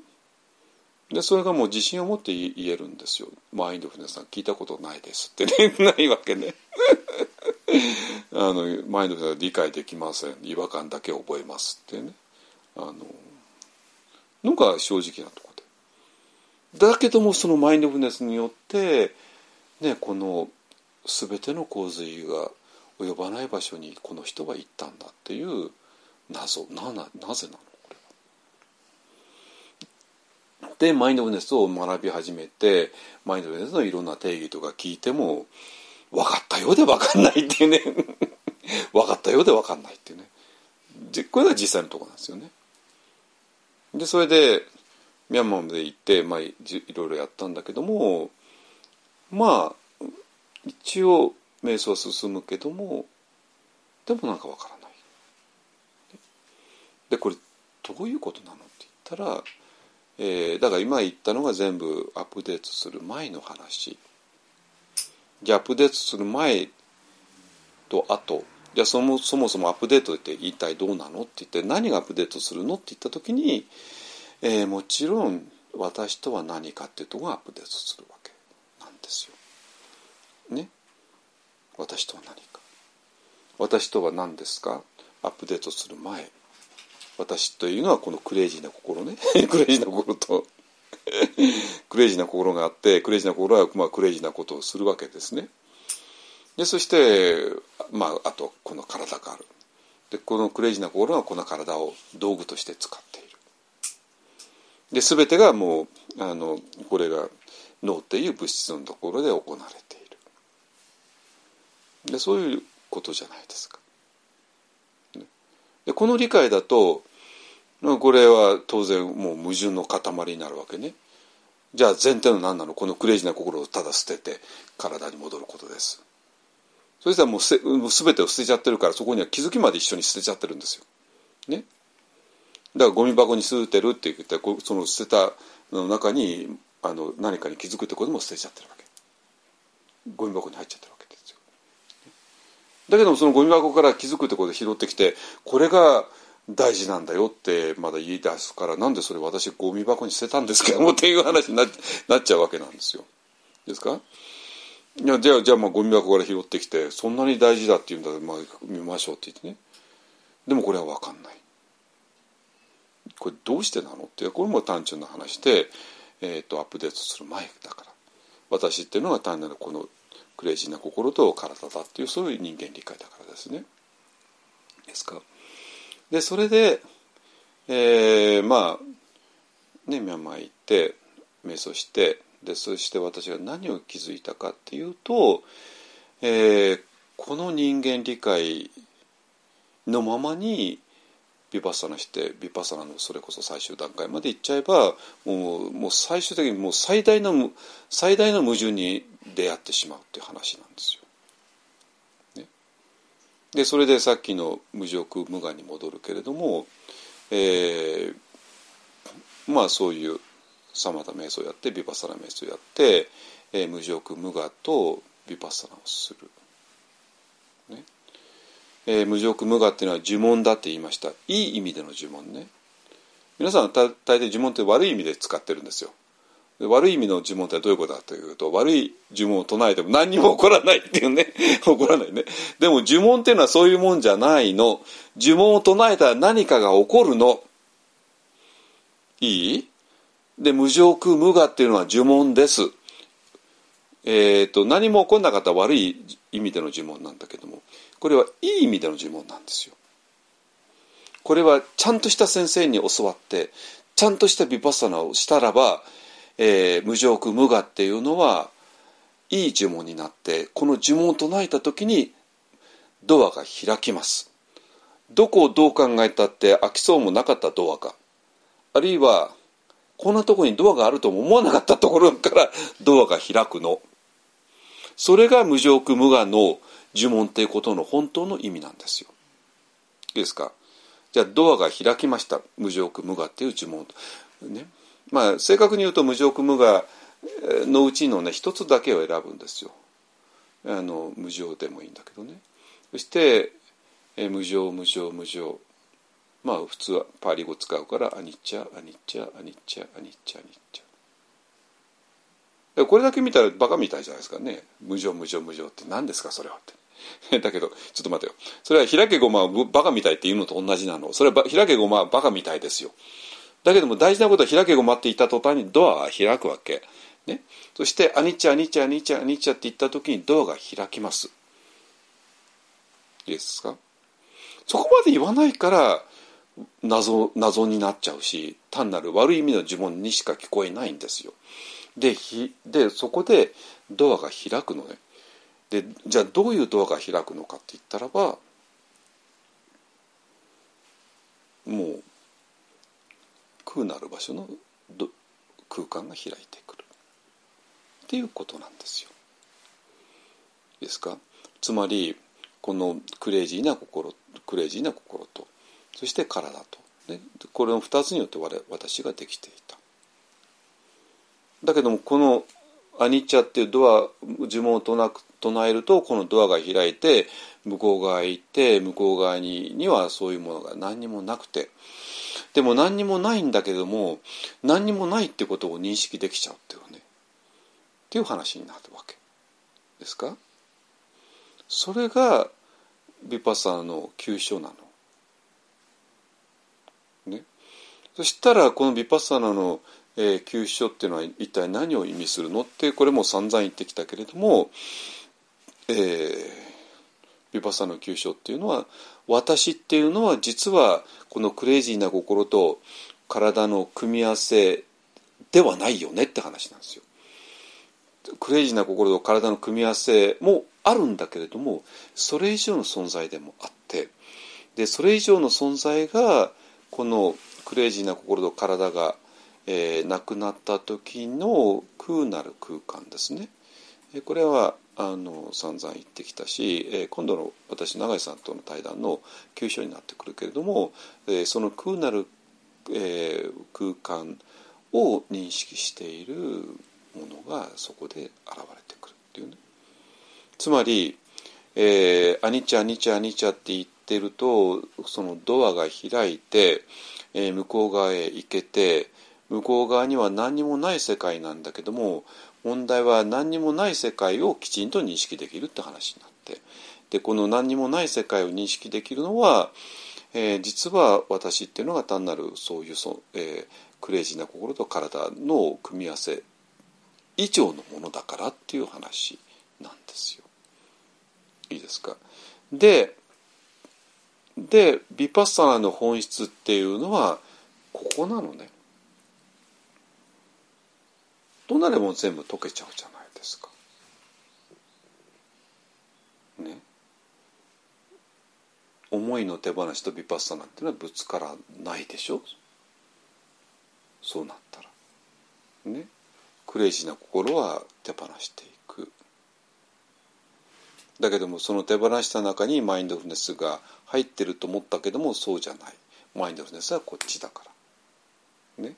でそれがもう自信を持って言えるんですよ。マインドフルネスさん聞いたことないです。ってねないわけね。あのマインドフルネスは理解できません。違和感だけ覚えます。ってね。あののが正直なとこで。だけどもそのマインドフルネスによってねこの全ての洪水が及ばない場所にこの人は行ったんだっていう謎なななぜなの？これは。でマインドフネスを学び始めてマインドフネスのいろんな定義とか聞いても分かったようで分かんないっていうね 分かったようで分かんないっていうねこれが実際のところなんですよね。でそれでミャンマーまで行って、まあ、いろいろやったんだけどもまあ一応瞑想は進むけどもでもなんかわからない。でこれどういうことなのって言ったら、えー、だから今言ったのが全部アップデートする前の話。じゃあアップデートする前と後じゃあそもそもそもアップデートって一体どうなのって言って何がアップデートするのって言った時に、えー、もちろん私とは何かっていうとこがアップデートするわけですよ。ね？私とは何か。私とは何ですか？アップデートする前。私というのはこのクレイジーな心ね。クレイジーな心と。クレイジーな心があってクレイジーな心はまあクレイジーなことをするわけですね。でそして、まあ、あとこの体がある。でこのクレイジーな心はこの体を道具として使っている。で全てがもうあのこれが脳っていう物質のところで行われているでそういうことじゃないですか。でこの理解だとこれは当然もう矛盾の塊になるわけね。じゃあ前提の何なの？このクレイジーな心をただ捨てて体に戻ることです。そしたらもうす全てを捨てちゃってるからそこには気づきまで一緒に捨てちゃってるんですよ。ね？だからゴミ箱に捨ててるって言ってその捨てたの中にあの何かに気づくってことも捨てちゃってるわけ。ゴミ箱に入っちゃってるわけですよ。だけどもそのゴミ箱から気づくってことで拾ってきてこれが大事なんだよってまだ言い出すからなんでそれ私ゴミ箱に捨てたんですけど もっていう話になっちゃうわけなんですよ。ですか？いやじゃあじゃあまあゴミ箱から拾ってきてそんなに大事だって言うんだらまあ見ましょうって言ってねでもこれは分かんないこれどうしてなの？ってこれも単純な話で、えーと、アップデートする前だから私っていうのが単なるこのクレイジーな心と体だっていうそういう人間理解だからですね。ですか。でそれで、えー、まあねミャンマー行って瞑想してでそして私が何を気づいたかっていうと、えー、この人間理解のままにビパッサナしてビパッサナのそれこそ最終段階までいっちゃえばもうもう最終的にもう最大の最大の矛盾に出会ってしまうっていう話なんですよ。ね、でそれでさっきの無欲無我に戻るけれども、えー、まあそういうサマタ瞑想をやってビパッサナ瞑想をやって、えー、無欲無我とビパッサナをする。ねえー、無欲無我っていうのは呪文だって言いました。いい意味での呪文ね。皆さん大抵呪文って悪い意味で使ってるんですよ。悪い意味の呪文ってどういうことかというと悪い呪文を唱えても何にも起こらないっていうね。起こらないね。でも呪文っていうのはそういうもんじゃないの。呪文を唱えたら何かが起こるの。いい？で無欲無我っていうのは呪文です。えーと、何も起こんなかった悪い意味での呪文なんだけども。これはいい意味での呪文なんですよ。これはちゃんとした先生に教わってちゃんとしたヴィパッサナをしたらば、えー、無欲無我っていうのはいい呪文になってこの呪文を唱えた時にドアが開きます。どこをどう考えたって開きそうもなかったドアがあるいはこんなとこにドアがあるとも思わなかったところからドアが開くの。それが無欲無我の呪文っていうことの本当の意味なんですよ。いいですか？じゃあドアが開きました無欲無我っていう呪文。ね、まあ正確に言うと無欲無我のうちのね一つだけを選ぶんですよ。あの無常でもいいんだけどね。そしてえ無常無常無常まあ普通はパーリ語使うからアニッチャアニッチャアニッチャアニッチャアニッチャこれだけ見たらバカみたいじゃないですかね無常無常無常って何ですかそれはって だけどちょっと待てよそれは開けごまはバカみたいっていうのと同じなのそれは開けごまはバカみたいですよだけども大事なことは開けごまっていった途端にドアが開くわけ。ね、そして「アニッチャアニッチャアニッチャアニッチャ」って言った時にドアが開きます。いいですか？そこまで言わないから謎謎になっちゃうし単なる悪い意味の呪文にしか聞こえないんですよ。でひでそこでドアが開くのね。でじゃあどういうドアが開くのかって言ったらばもう空なる場所の空間が開いてくるっていうことなんですよ。ですか？つまりこのクレイジーな心クレイジーな心とそして体と、ね、これの2つによって我私ができていた。だけどもこのアニッチャっていうドア呪文を唱えるとこのドアが開いて向こう側へ行って向こう側ににはそういうものが何にもなくて。でも何にもないんだけども何にもないってことを認識できちゃうっていうね。っていう話になるわけ。ですか？それがヴィパッサナの急所なの。ね、そしたらこのヴィパッサナの、えー、急所っていうのは一体何を意味するの？ってこれも散々言ってきたけれども、えー、ヴィパッサの急所っていうのは私っていうのは実はこのクレイジーな心と体の組み合わせではないよねって話なんですよ。クレイジーな心と体の組み合わせもあるんだけれどもそれ以上の存在でもあってでそれ以上の存在がこのクレイジーな心と体が、えー、なくなった時の空なる空間ですね。これはあの散々言ってきたし、えー、今度の私永井さんとの対談の急所になってくるけれども、えー、その空なる、えー、空間を認識しているものがそこで現れてくるっていうね。つまり、えー、アニチャアニチャアニチャって言ってるとそのドアが開いて、えー、向こう側へ行けて向こう側には何にもない世界なんだけども問題は何にもない世界をきちんと認識できるって話になってでこの何にもない世界を認識できるのは、えー、実は私っていうのが単なるそういうそ、えー、クレイジーな心と体の組み合わせ以上のものだからっていう話なんですよ。いいですか？ででビパッサナの本質っていうのはここなのね。となれば全部溶けちゃうじゃないですか。ね。思いの手放しとビパッサナっていうのはぶつからないでしょそうなったら。ね。クレイジーな心は手放していく。だけどもその手放した中にマインドフルネスが入ってると思ったけどもそうじゃないマインドフルネスはこっちだからね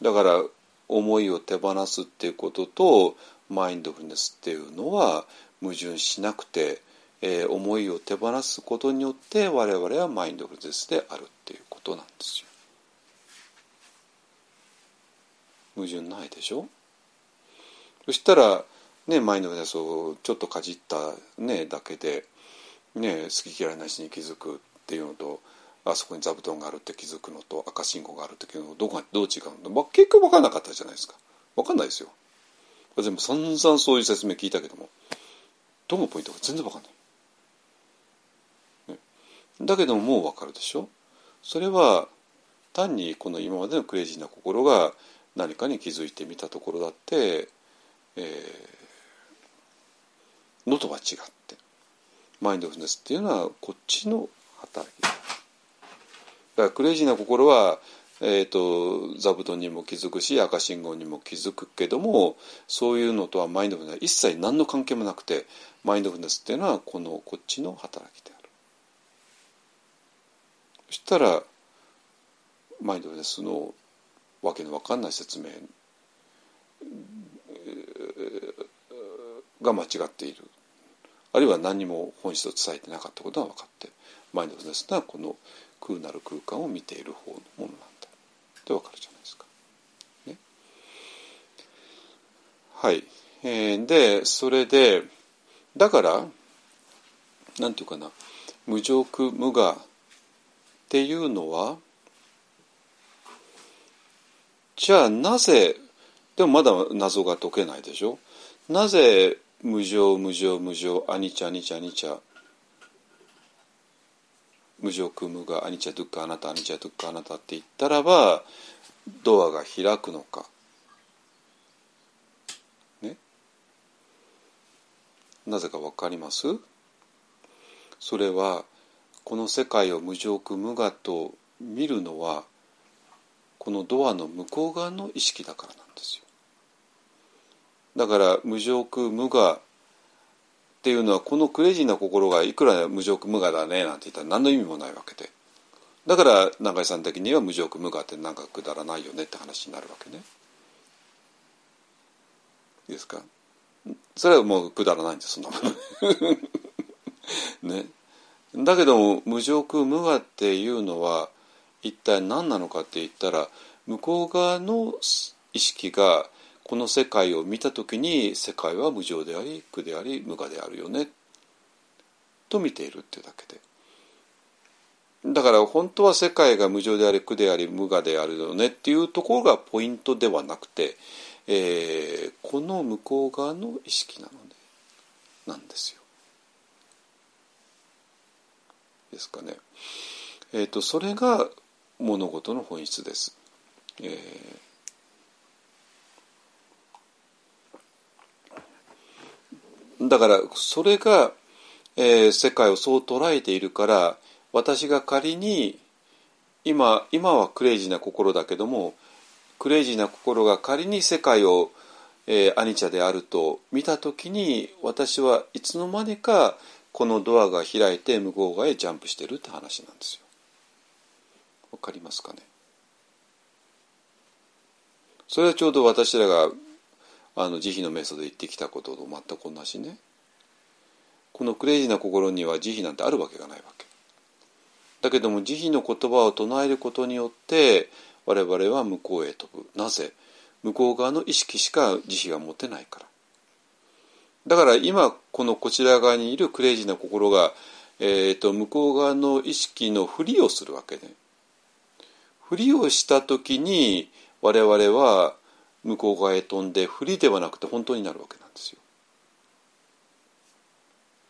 だから思いを手放すっていうこととマインドフルネスっていうのは矛盾しなくて、えー、思いを手放すことによって我々はマインドフルネスであるっていうことなんですよ。矛盾ないでしょ？そしたらね、マインドフルネスをちょっとかじった、ね、だけで、ね、好き嫌いなしに気づくっていうのとあそこに座布団があるって気づくのと赤信号があるって気づくのどこがどう違うの、まあ、結局分かんなかったじゃないですか。分かんないですよ。全部散々そういう説明聞いたけども。どのポイントか全然分かんない、ね、だけどももう分かるでしょ？それは単にこの今までのクレイジーな心が何かに気づいてみたところだって、えー、のとは違って。マインドフルネスっていうのはこっちの働きだからクレイジーな心は、えーと、座布団にも気づくし赤信号にも気づくけどもそういうのとはマインドフルネスは一切何の関係もなくてマインドフルネスっていうのはこのこっちの働きである。そしたらマインドフルネスのわけのわかんない説明が間違っている。あるいは何も本質を伝えてなかったことが分かってマインドフルネスはこの空なる空間を見ている方のものなんだ。って分かるじゃないですか。ね、はい、えー、でそれでだからなんていうかな。無常無我っていうのはじゃあなぜでもまだ謎が解けないでしょ。なぜ無常無常無常アニチャアニチャアニチャ無常空無我アニチャドゥッカあなたアニチャドゥッカあなたって言ったらばドアが開くのか。ね？なぜか分かります？それはこの世界を無常空無我と見るのはこのドアの向こう側の意識だからなんですよ。だから無常空無我っていうのはこのクレイジーな心がいくら無常無我だねなんて言ったら何の意味もないわけで。だから永井さん的には無常無我ってなんかくだらないよねって話になるわけね。いいですか？それはもうくだらないんですそんなもの。ね。だけども無常空無我っていうのは一体何なのかって言ったら向こう側の意識がこの世界を見た時に世界は無常であり苦であり無我であるよねと見ているっていうだけでだから本当は世界が無常であり苦であり無我であるよねっていうところがポイントではなくて、えー、この向こう側の意識なのでなんですよ。ですかね。えーと、それが物事の本質です。えー、だからそれが、えー、世界をそう捉えているから私が仮に今今はクレイジーな心だけどもクレイジーな心が仮に世界を、えー、アニチャであると見た時に私はいつの間にかこのドアが開いて向こう側へジャンプしてるって話なんですよ。わかりますかね？それはちょうど私らがあの慈悲の瞑想で言ってきたことと全く同じね。このクレイジーな心には慈悲なんてあるわけがないわけ。だけども慈悲の言葉を唱えることによって我々は向こうへ飛ぶ。なぜ？向こう側の意識しか慈悲が持てないから。だから今このこちら側にいるクレイジーな心が、えーと、向こう側の意識のふりをするわけ、ね、ふりをした時に我々は向こう側へ飛んでふりではなくて本当になるわけなんですよ。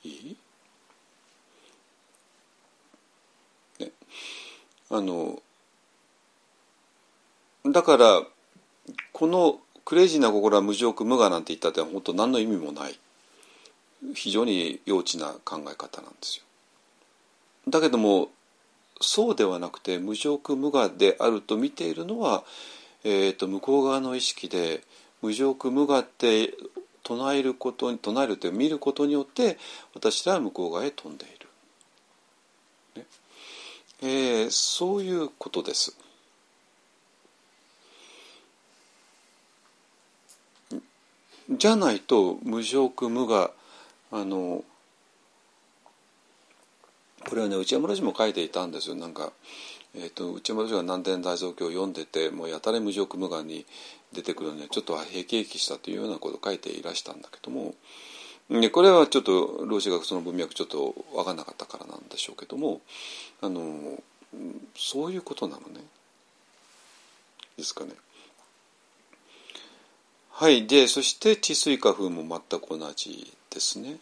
いい？ね、あのだからこのクレイジーな心は無常無我なんて言ったって本当何の意味もない非常に幼稚な考え方なんですよ。だけどもそうではなくて無常無我であると見ているのは、えーと、向こう側の意識で無常苦無我って唱えることに唱えるという見ることによって私らは向こう側へ飛んでいる、ね。えー、そういうことです。じゃないと無常苦無我あのこれはね内山老師も書いていたんですよ。なんか、えーと、内山老師が南天大蔵経を読んでてもうやたら無常無我に出てくるのにちょっとへきへきしたというようなことを書いていらしたんだけどもでこれはちょっと老子がその文脈ちょっと分かんなかったからなんでしょうけどもあのそういうことなのね。ですかね。はいでそして治水化風も全く同じですね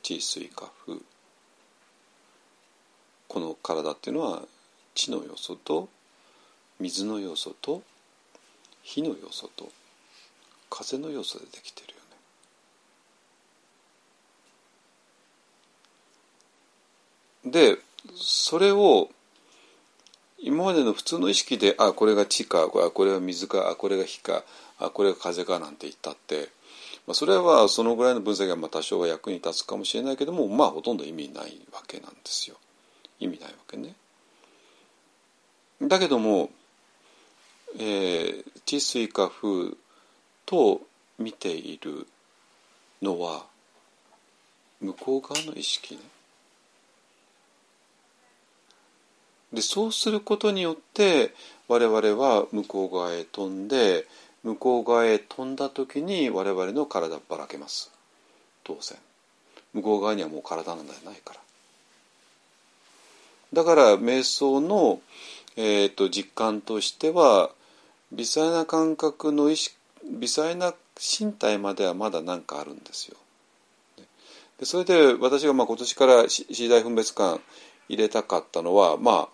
地水化風この体っていうのは地の要素と水の要素と火の要素と風の要素でできてるよね。でそれを今までの普通の意識であこれが地かこれが水かあこれが火かあこれが風かなんて言ったってまあ、それはそのぐらいの分析がま多少は役に立つかもしれないけどもまあほとんど意味ないわけなんですよ意味ないわけね。だけども、えー、地水化風と見ているのは向こう側の意識ね。でそうすることによって我々は向こう側へ飛んで向こう側へ飛んだ時に我々の体ばらけます。当然。向こう側にはもう体なんてないから。だから瞑想の、えーと、実感としては、微細な感覚の意識微細な身体まではまだ何かあるんですよ。でそれで私がまあ今年から次第分別感入れたかったのはまあ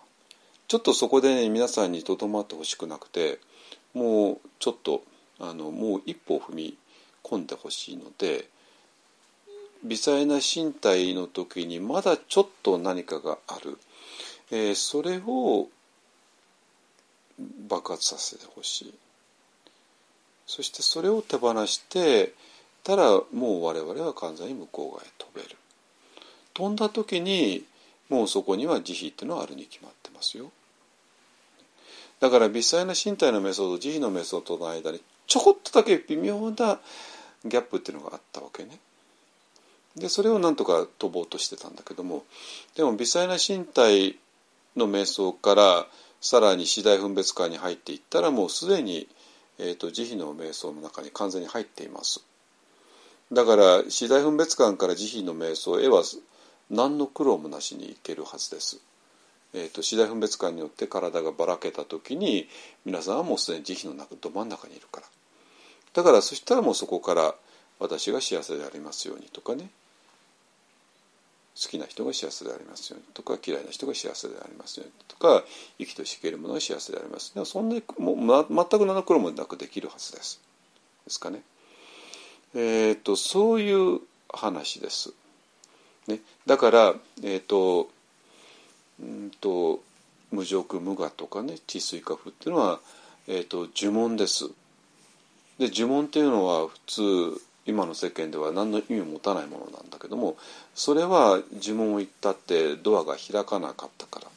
ちょっとそこで、ね、皆さんにとどまってほしくなくてもうちょっとあのもう一歩踏み込んでほしいので微細な身体の時にまだちょっと何かがある、えー、それを爆発させてほしい。そしてそれを手放してたらもう我々は完全に向こう側へ飛べる。飛んだ時にもうそこには慈悲っていうのはあるに決まってますよ。だから微細な身体のメソッド慈悲のメソッドの間にちょこっとだけ微妙なギャップっていうのがあったわけね。でそれをなんとか飛ぼうとしてたんだけども。でも微細な身体の瞑想からさらに次第分別会に入っていったらもうすでに、えーと、慈悲の瞑想の中に完全に入っています。だから次第分別感から慈悲の瞑想へは何の苦労もなしにいけるはずです。えーと、次第分別感によって体がばらけた時に皆さんはもうすでに慈悲の中ど真ん中にいるから。だからそしたらもうそこから私が幸せでありますようにとかね。好きな人が幸せでありますようにとか嫌いな人が幸せでありますようにとか生きとし生けるものが幸せでありますでもそんなもう、ま、全く何の苦もなくできるはずです。ですかね。えっ、ー、とそういう話です。ね、だから、えっ、ー、とうんと無辱無我とかね治水化風っていうのは、えーと呪文です。で呪文っていうのは普通今の世間では何の意味を持たないものなんだけどもそれは呪文を言ったってドアが開かなかったから。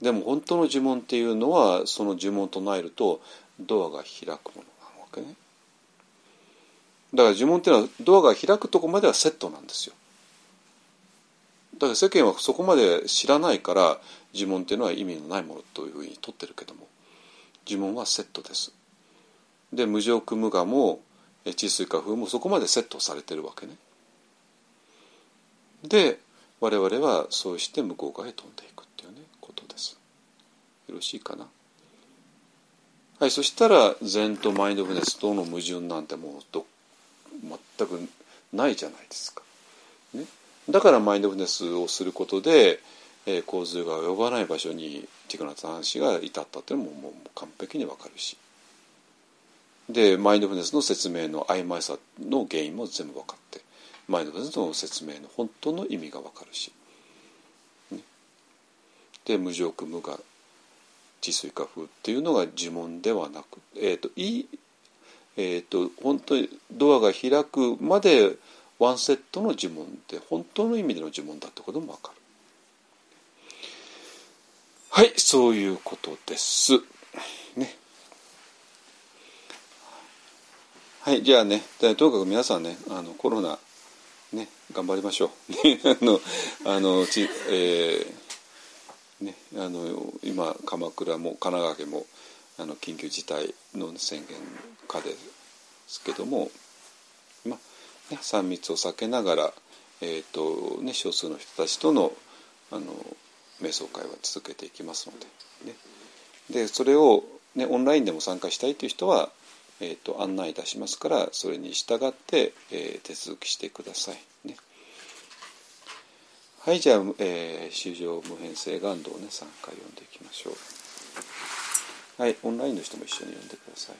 でも本当の呪文っていうのはその呪文を唱えるとドアが開くものなわけね。だから呪文っていうのはドアが開くとこまではセットなんですよ。だから世間はそこまで知らないから呪文っていうのは意味のないものというふうに取ってるけども呪文はセットです。で無常無我も治水化風もそこまでセットされてるわけね。で我々はそうして向こう側へ飛んでいくっていうねことです。よろしいかな？はいそしたら禅とマインドフルネスとの矛盾なんてもうど全くないじゃないですか。ね、だからマインドフルネスをすることで、えー、洪水が及ばない場所にティクナツン氏が至ったっていうのももう完璧にわかるし。でマインドフルネスの説明の曖昧さの原因も全部分かってマインドフルネスの説明の本当の意味が分かるし、ね、で無常苦無我治水化風っていうのが呪文ではなくえっ、ー、といいえっ、ー、と本当にドアが開くまでワンセットの呪文って本当の意味での呪文だってことも分かる。はいそういうことです。ね。はいじゃあねとにかく皆さんねあのコロナね頑張りましょう。あのあのち、えー、ねあの今鎌倉も神奈川県もあの緊急事態の宣言下ですけどもまあね3密を避けながらえ、ー、とね少数の人たちとのあの瞑想会は続けていきますのでね。でそれをねオンラインでも参加したいという人はえーと、案内いたしますからそれに従って、えー、手続きしてくださいね。はいじゃあ、えー、修正無変性願道ね3回読んでいきましょう。はいオンラインの人も一緒に読んでください。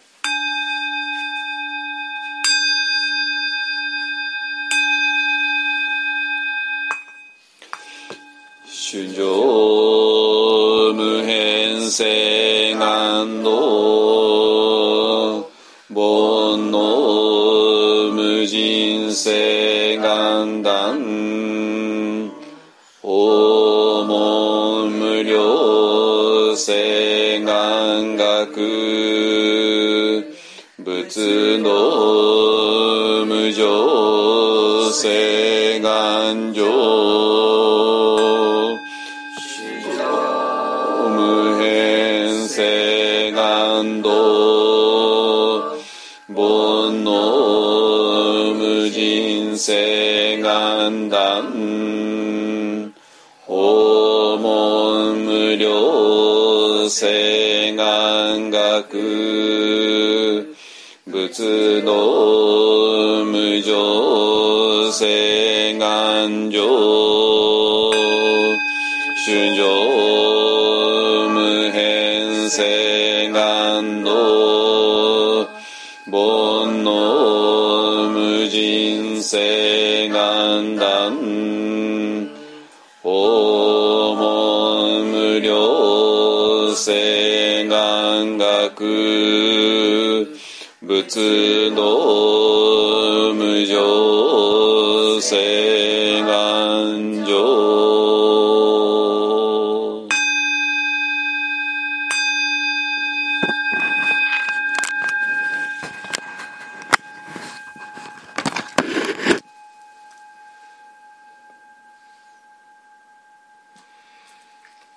主上無変性願道人性願断訪問無料性願学仏の無常性願上願断訪問無料性願学仏道無常性願上主上無変性願道煩悩無人性三段訪問無料性願学仏道無常性願上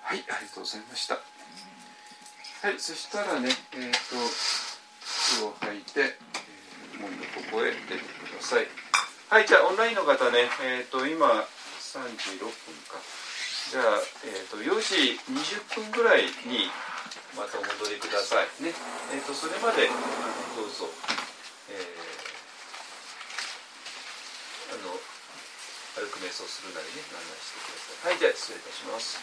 はい、ありがとうございました。はい、そしたらね、えっ、と、服を履いて、えー、門のここへ出てください。はい、じゃあオンラインの方ね、えっ、と、今3時6分か。じゃあ、えっ、と、4時20分ぐらいにまたお戻りください。ね。えっ、と、それまで、あのどうぞ、えーあの、歩く瞑想するなりね、何々してください。はい、じゃあ失礼いたします。